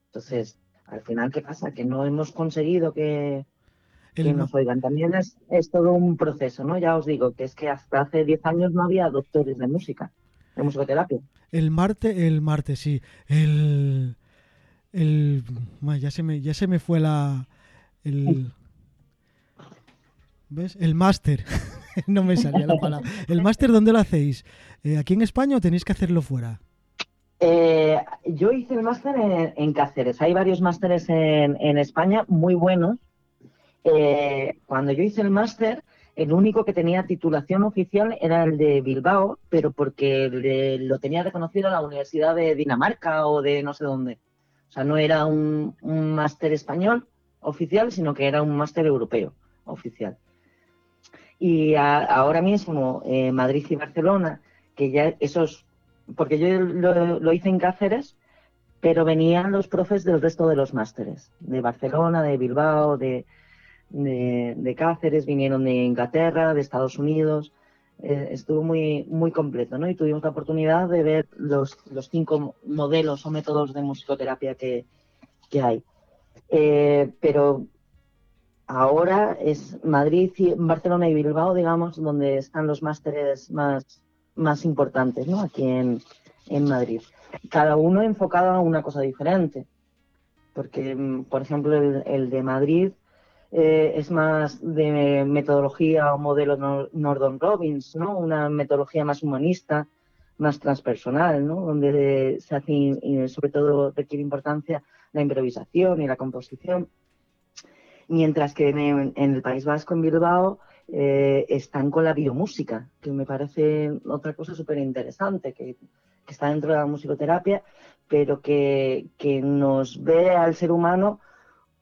Entonces, al final, ¿qué pasa? Que no hemos conseguido que, que nos oigan. También es, es, todo un proceso, ¿no? Ya os digo que es que hasta hace 10 años no había doctores de música de musicoterapia. El martes, el martes, sí. El, el ya se me, ya se me fue la, el, ¿ves? El máster. no me salía la palabra. ¿El máster dónde lo hacéis? Eh, ¿Aquí en España o tenéis que hacerlo fuera? Eh, yo hice el máster en, Cáceres. Hay varios másteres en, en España muy buenos. Eh, cuando yo hice el máster, el único que tenía titulación oficial era el de Bilbao, pero porque lo tenía reconocido la Universidad de Dinamarca o de no sé dónde. O sea, no era un, máster español oficial, sino que era un máster europeo oficial. Y ahora mismo eh, Madrid y Barcelona, que ya esos, porque yo lo, lo hice en Cáceres, pero venían los profes del resto de los másteres, de Barcelona, de Bilbao, de, de, Cáceres, vinieron de Inglaterra, de Estados Unidos. Eh, estuvo muy, muy completo, ¿no? Y tuvimos la oportunidad de ver los, los cinco modelos o métodos de musicoterapia que, hay. Eh, pero ahora es Madrid, Barcelona y Bilbao, digamos, donde están los másteres más, más importantes, ¿no? Aquí en, Madrid. Cada uno enfocado a una cosa diferente. Porque, mm, por ejemplo, el de Madrid eh, es más de metodología o modelo Nordon Robbins, ¿no? Una metodología más humanista, más transpersonal, ¿no? Donde se hace, y sobre todo requiere importancia la improvisación y la composición. Mientras que en, el País Vasco, en Bilbao, eh, están con la biomúsica, que me parece otra cosa súper interesante, que, está dentro de la musicoterapia, pero que, que nos ve al ser humano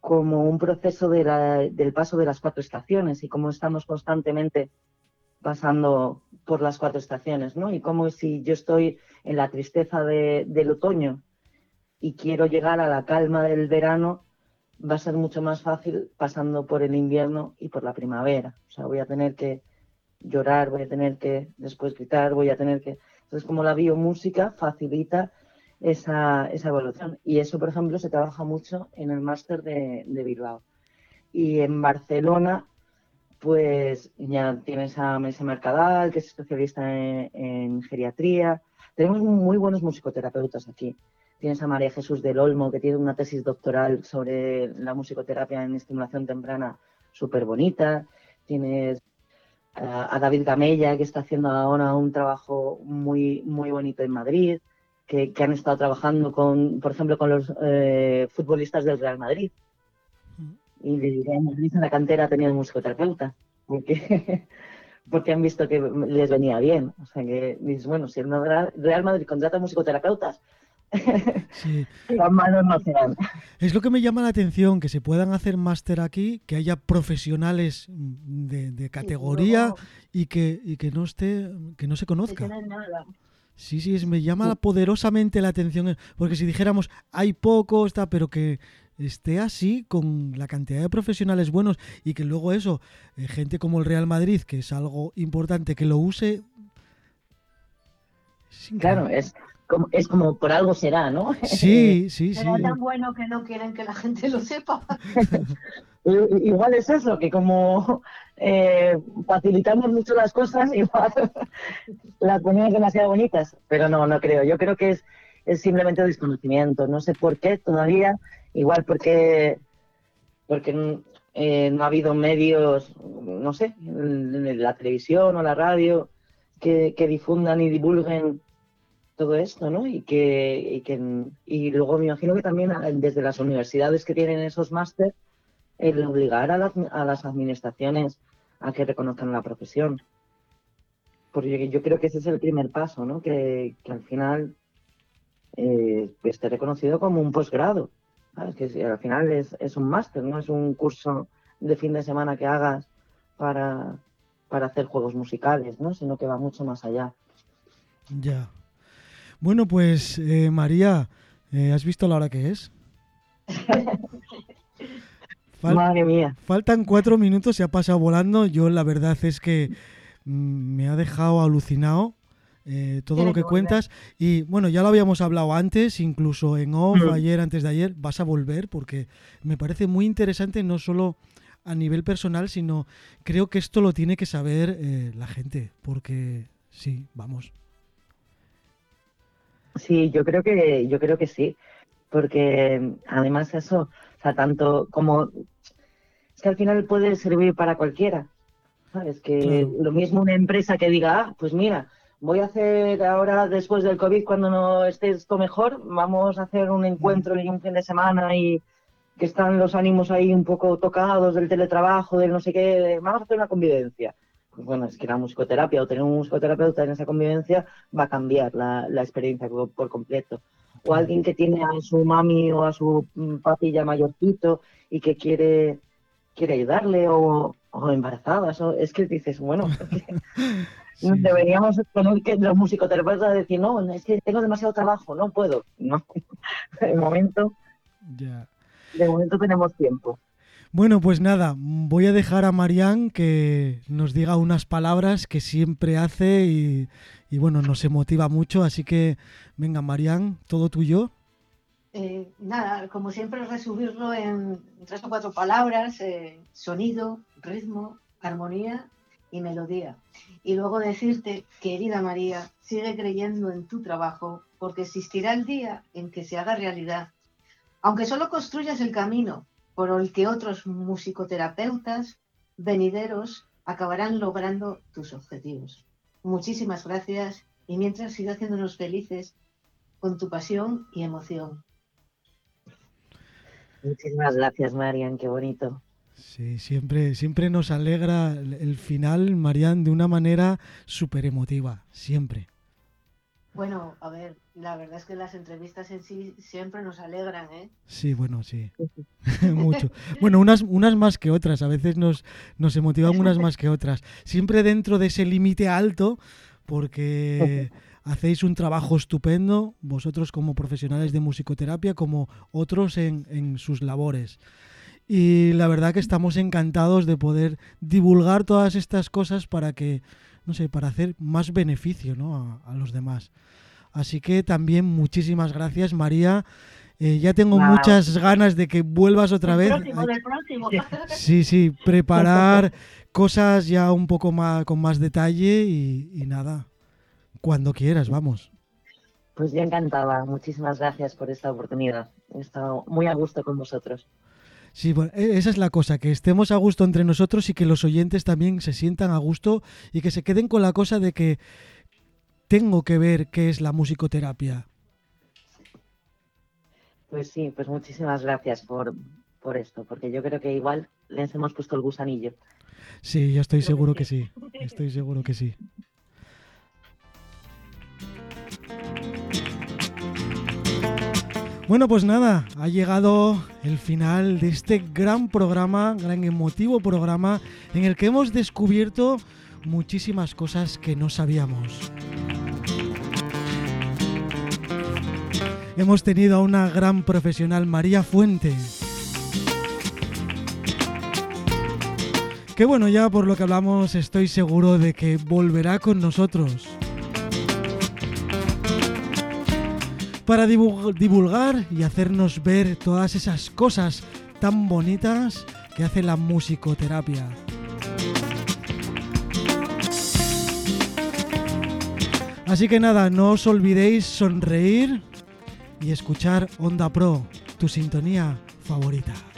como un proceso del paso de las cuatro estaciones y cómo estamos constantemente pasando por las cuatro estaciones, ¿no? Y como si yo estoy en la tristeza del otoño y quiero llegar a la calma del verano, va a ser mucho más fácil pasando por el invierno y por la primavera. O sea, voy a tener que llorar, voy a tener que después gritar, voy a tener que... Entonces, como la biomúsica facilita esa, esa evolución. Y eso, por ejemplo, se trabaja mucho en el máster de, Bilbao. Y en Barcelona, pues ya tienes a Mesa Mercadal, que es especialista en, geriatría. Tenemos muy buenos musicoterapeutas aquí. Tienes a María Jesús del Olmo, que tiene una tesis doctoral sobre la musicoterapia en estimulación temprana súper bonita. Tienes a, David Gamella, que está haciendo ahora un trabajo muy, muy bonito en Madrid que, han estado trabajando con, por ejemplo, con los eh, futbolistas del Real Madrid. Mm. Y en la cantera tenían musicoterapeuta, porque, porque han visto que les venía bien. O sea que dices, bueno, si el Real Madrid contrata musicoterapeutas, Sí. Las manos no serán. Es lo que me llama la atención, que se puedan hacer máster aquí, que haya profesionales de, categoría y, que, y que no esté, que no se conozca. Sí, sí, es, me llama poderosamente la atención, porque si dijéramos hay poco, está, pero que esté así con la cantidad de profesionales buenos y que luego eso, eh, gente como el Real Madrid, que es algo importante, que lo use. claro, es como, es como por algo será, ¿no? Sí, sí, sí. Será tan bueno que no quieren que la gente lo sepa. igual es eso, que como eh, facilitamos mucho las cosas, igual las ponemos demasiado bonitas. Pero no, no creo. Yo creo que es, es simplemente desconocimiento. No sé por qué todavía. Igual porque, porque eh, no ha habido medios, no sé, la televisión o la radio que, que difundan y divulguen todo esto, ¿no? Y que, y que y luego me imagino que también desde las universidades que tienen esos máster, el obligar a las, a las administraciones a que reconozcan la profesión. Porque yo creo que ese es el primer paso, ¿no? Que, al final eh, esté reconocido como un posgrado. Que al final es, es un máster, no es un curso de fin de semana que hagas para, para hacer juegos musicales, ¿no? Sino que va mucho más allá. Ya. Bueno, pues eh, María, eh, ¿has visto la hora que es? Madre mía. Faltan cuatro minutos, se ha pasado volando. Yo la verdad es que mm, me ha dejado alucinado eh, todo lo que, cuentas. Y bueno, ya lo habíamos hablado antes, incluso en off, mm. ayer, antes de ayer. Vas a volver porque me parece muy interesante, no solo a nivel personal, sino creo que esto lo tiene que saber la gente. Porque sí, vamos, Sí, yo creo que, yo creo que sí, porque además eso, sea, tanto como es que al final puede servir para cualquiera, ¿sabes? Que lo mismo una empresa que diga, ah, pues mira, voy a hacer ahora después del COVID, cuando no esté esto mejor, vamos a hacer un encuentro y un fin de semana y que están los ánimos ahí un poco tocados del teletrabajo, del no sé qué, vamos a hacer una convivencia bueno, es que la musicoterapia o tener un musicoterapeuta en esa convivencia va a cambiar la, experiencia por, completo. O alguien que tiene a su mami o a su mm, papi ya mayorcito y que quiere, quiere ayudarle o, o embarazadas. es que dices, bueno, deberíamos tener que los musicoterapeutas decir, no, es que tengo demasiado trabajo, no puedo. No, de momento, de momento tenemos tiempo. Bueno, pues nada, voy a dejar a Marian que nos diga unas palabras que siempre hace y, bueno, nos motiva mucho. Así que, venga, Marian, todo tuyo. Eh, nada, como siempre, resumirlo en tres o cuatro palabras: eh, sonido, ritmo, armonía y melodía. Y luego decirte, querida María, sigue creyendo en tu trabajo, porque existirá el día en que se haga realidad. Aunque solo construyas el camino, por el que otros musicoterapeutas venideros acabarán logrando tus objetivos. Muchísimas gracias y mientras siga haciéndonos felices con tu pasión y emoción. Muchísimas gracias, Marian, qué bonito. Sí, siempre, siempre nos alegra el final, Marian, de una manera súper emotiva, siempre. Bueno, a ver, la verdad es que las entrevistas en sí siempre nos alegran, ¿eh? Sí, bueno, sí. Mucho. Bueno, unas, unas más que otras. A veces nos, nos emotivan unas más que otras. Siempre dentro de ese límite alto, porque hacéis un trabajo estupendo, vosotros como profesionales de musicoterapia, como otros en, en sus labores. Y la verdad que estamos encantados de poder divulgar todas estas cosas para que no sé, para hacer más beneficio ¿no? a, los demás. Así que también muchísimas gracias, María. Eh, ya tengo muchas ganas de que vuelvas otra vez. Próximo, del próximo. Sí, sí, preparar cosas ya un poco más con más detalle y, y nada, cuando quieras, vamos. Pues ya encantada. Muchísimas gracias por esta oportunidad. He estado muy a gusto con vosotros. Sí, bueno, e-, esa es la cosa, que estemos a gusto entre nosotros y que los oyentes también se sientan a gusto y que se queden con la cosa de que tengo que ver qué es la musicoterapia. Pues sí, pues muchísimas gracias por, por esto, porque yo creo que igual les hemos puesto el gusanillo. Sí, yo estoy seguro que sí, estoy seguro que sí. Bueno, pues nada, ha llegado el final de este gran programa, gran emotivo programa, en el que hemos descubierto muchísimas cosas que no sabíamos. Hemos tenido a una gran profesional, María Fuente. Que bueno, ya por lo que hablamos estoy seguro de que volverá con nosotros. Para divulgar y hacernos ver todas esas cosas tan bonitas que hace la musicoterapia. Así que nada, no os olvidéis sonreír y escuchar Onda Pro, tu sintonía favorita.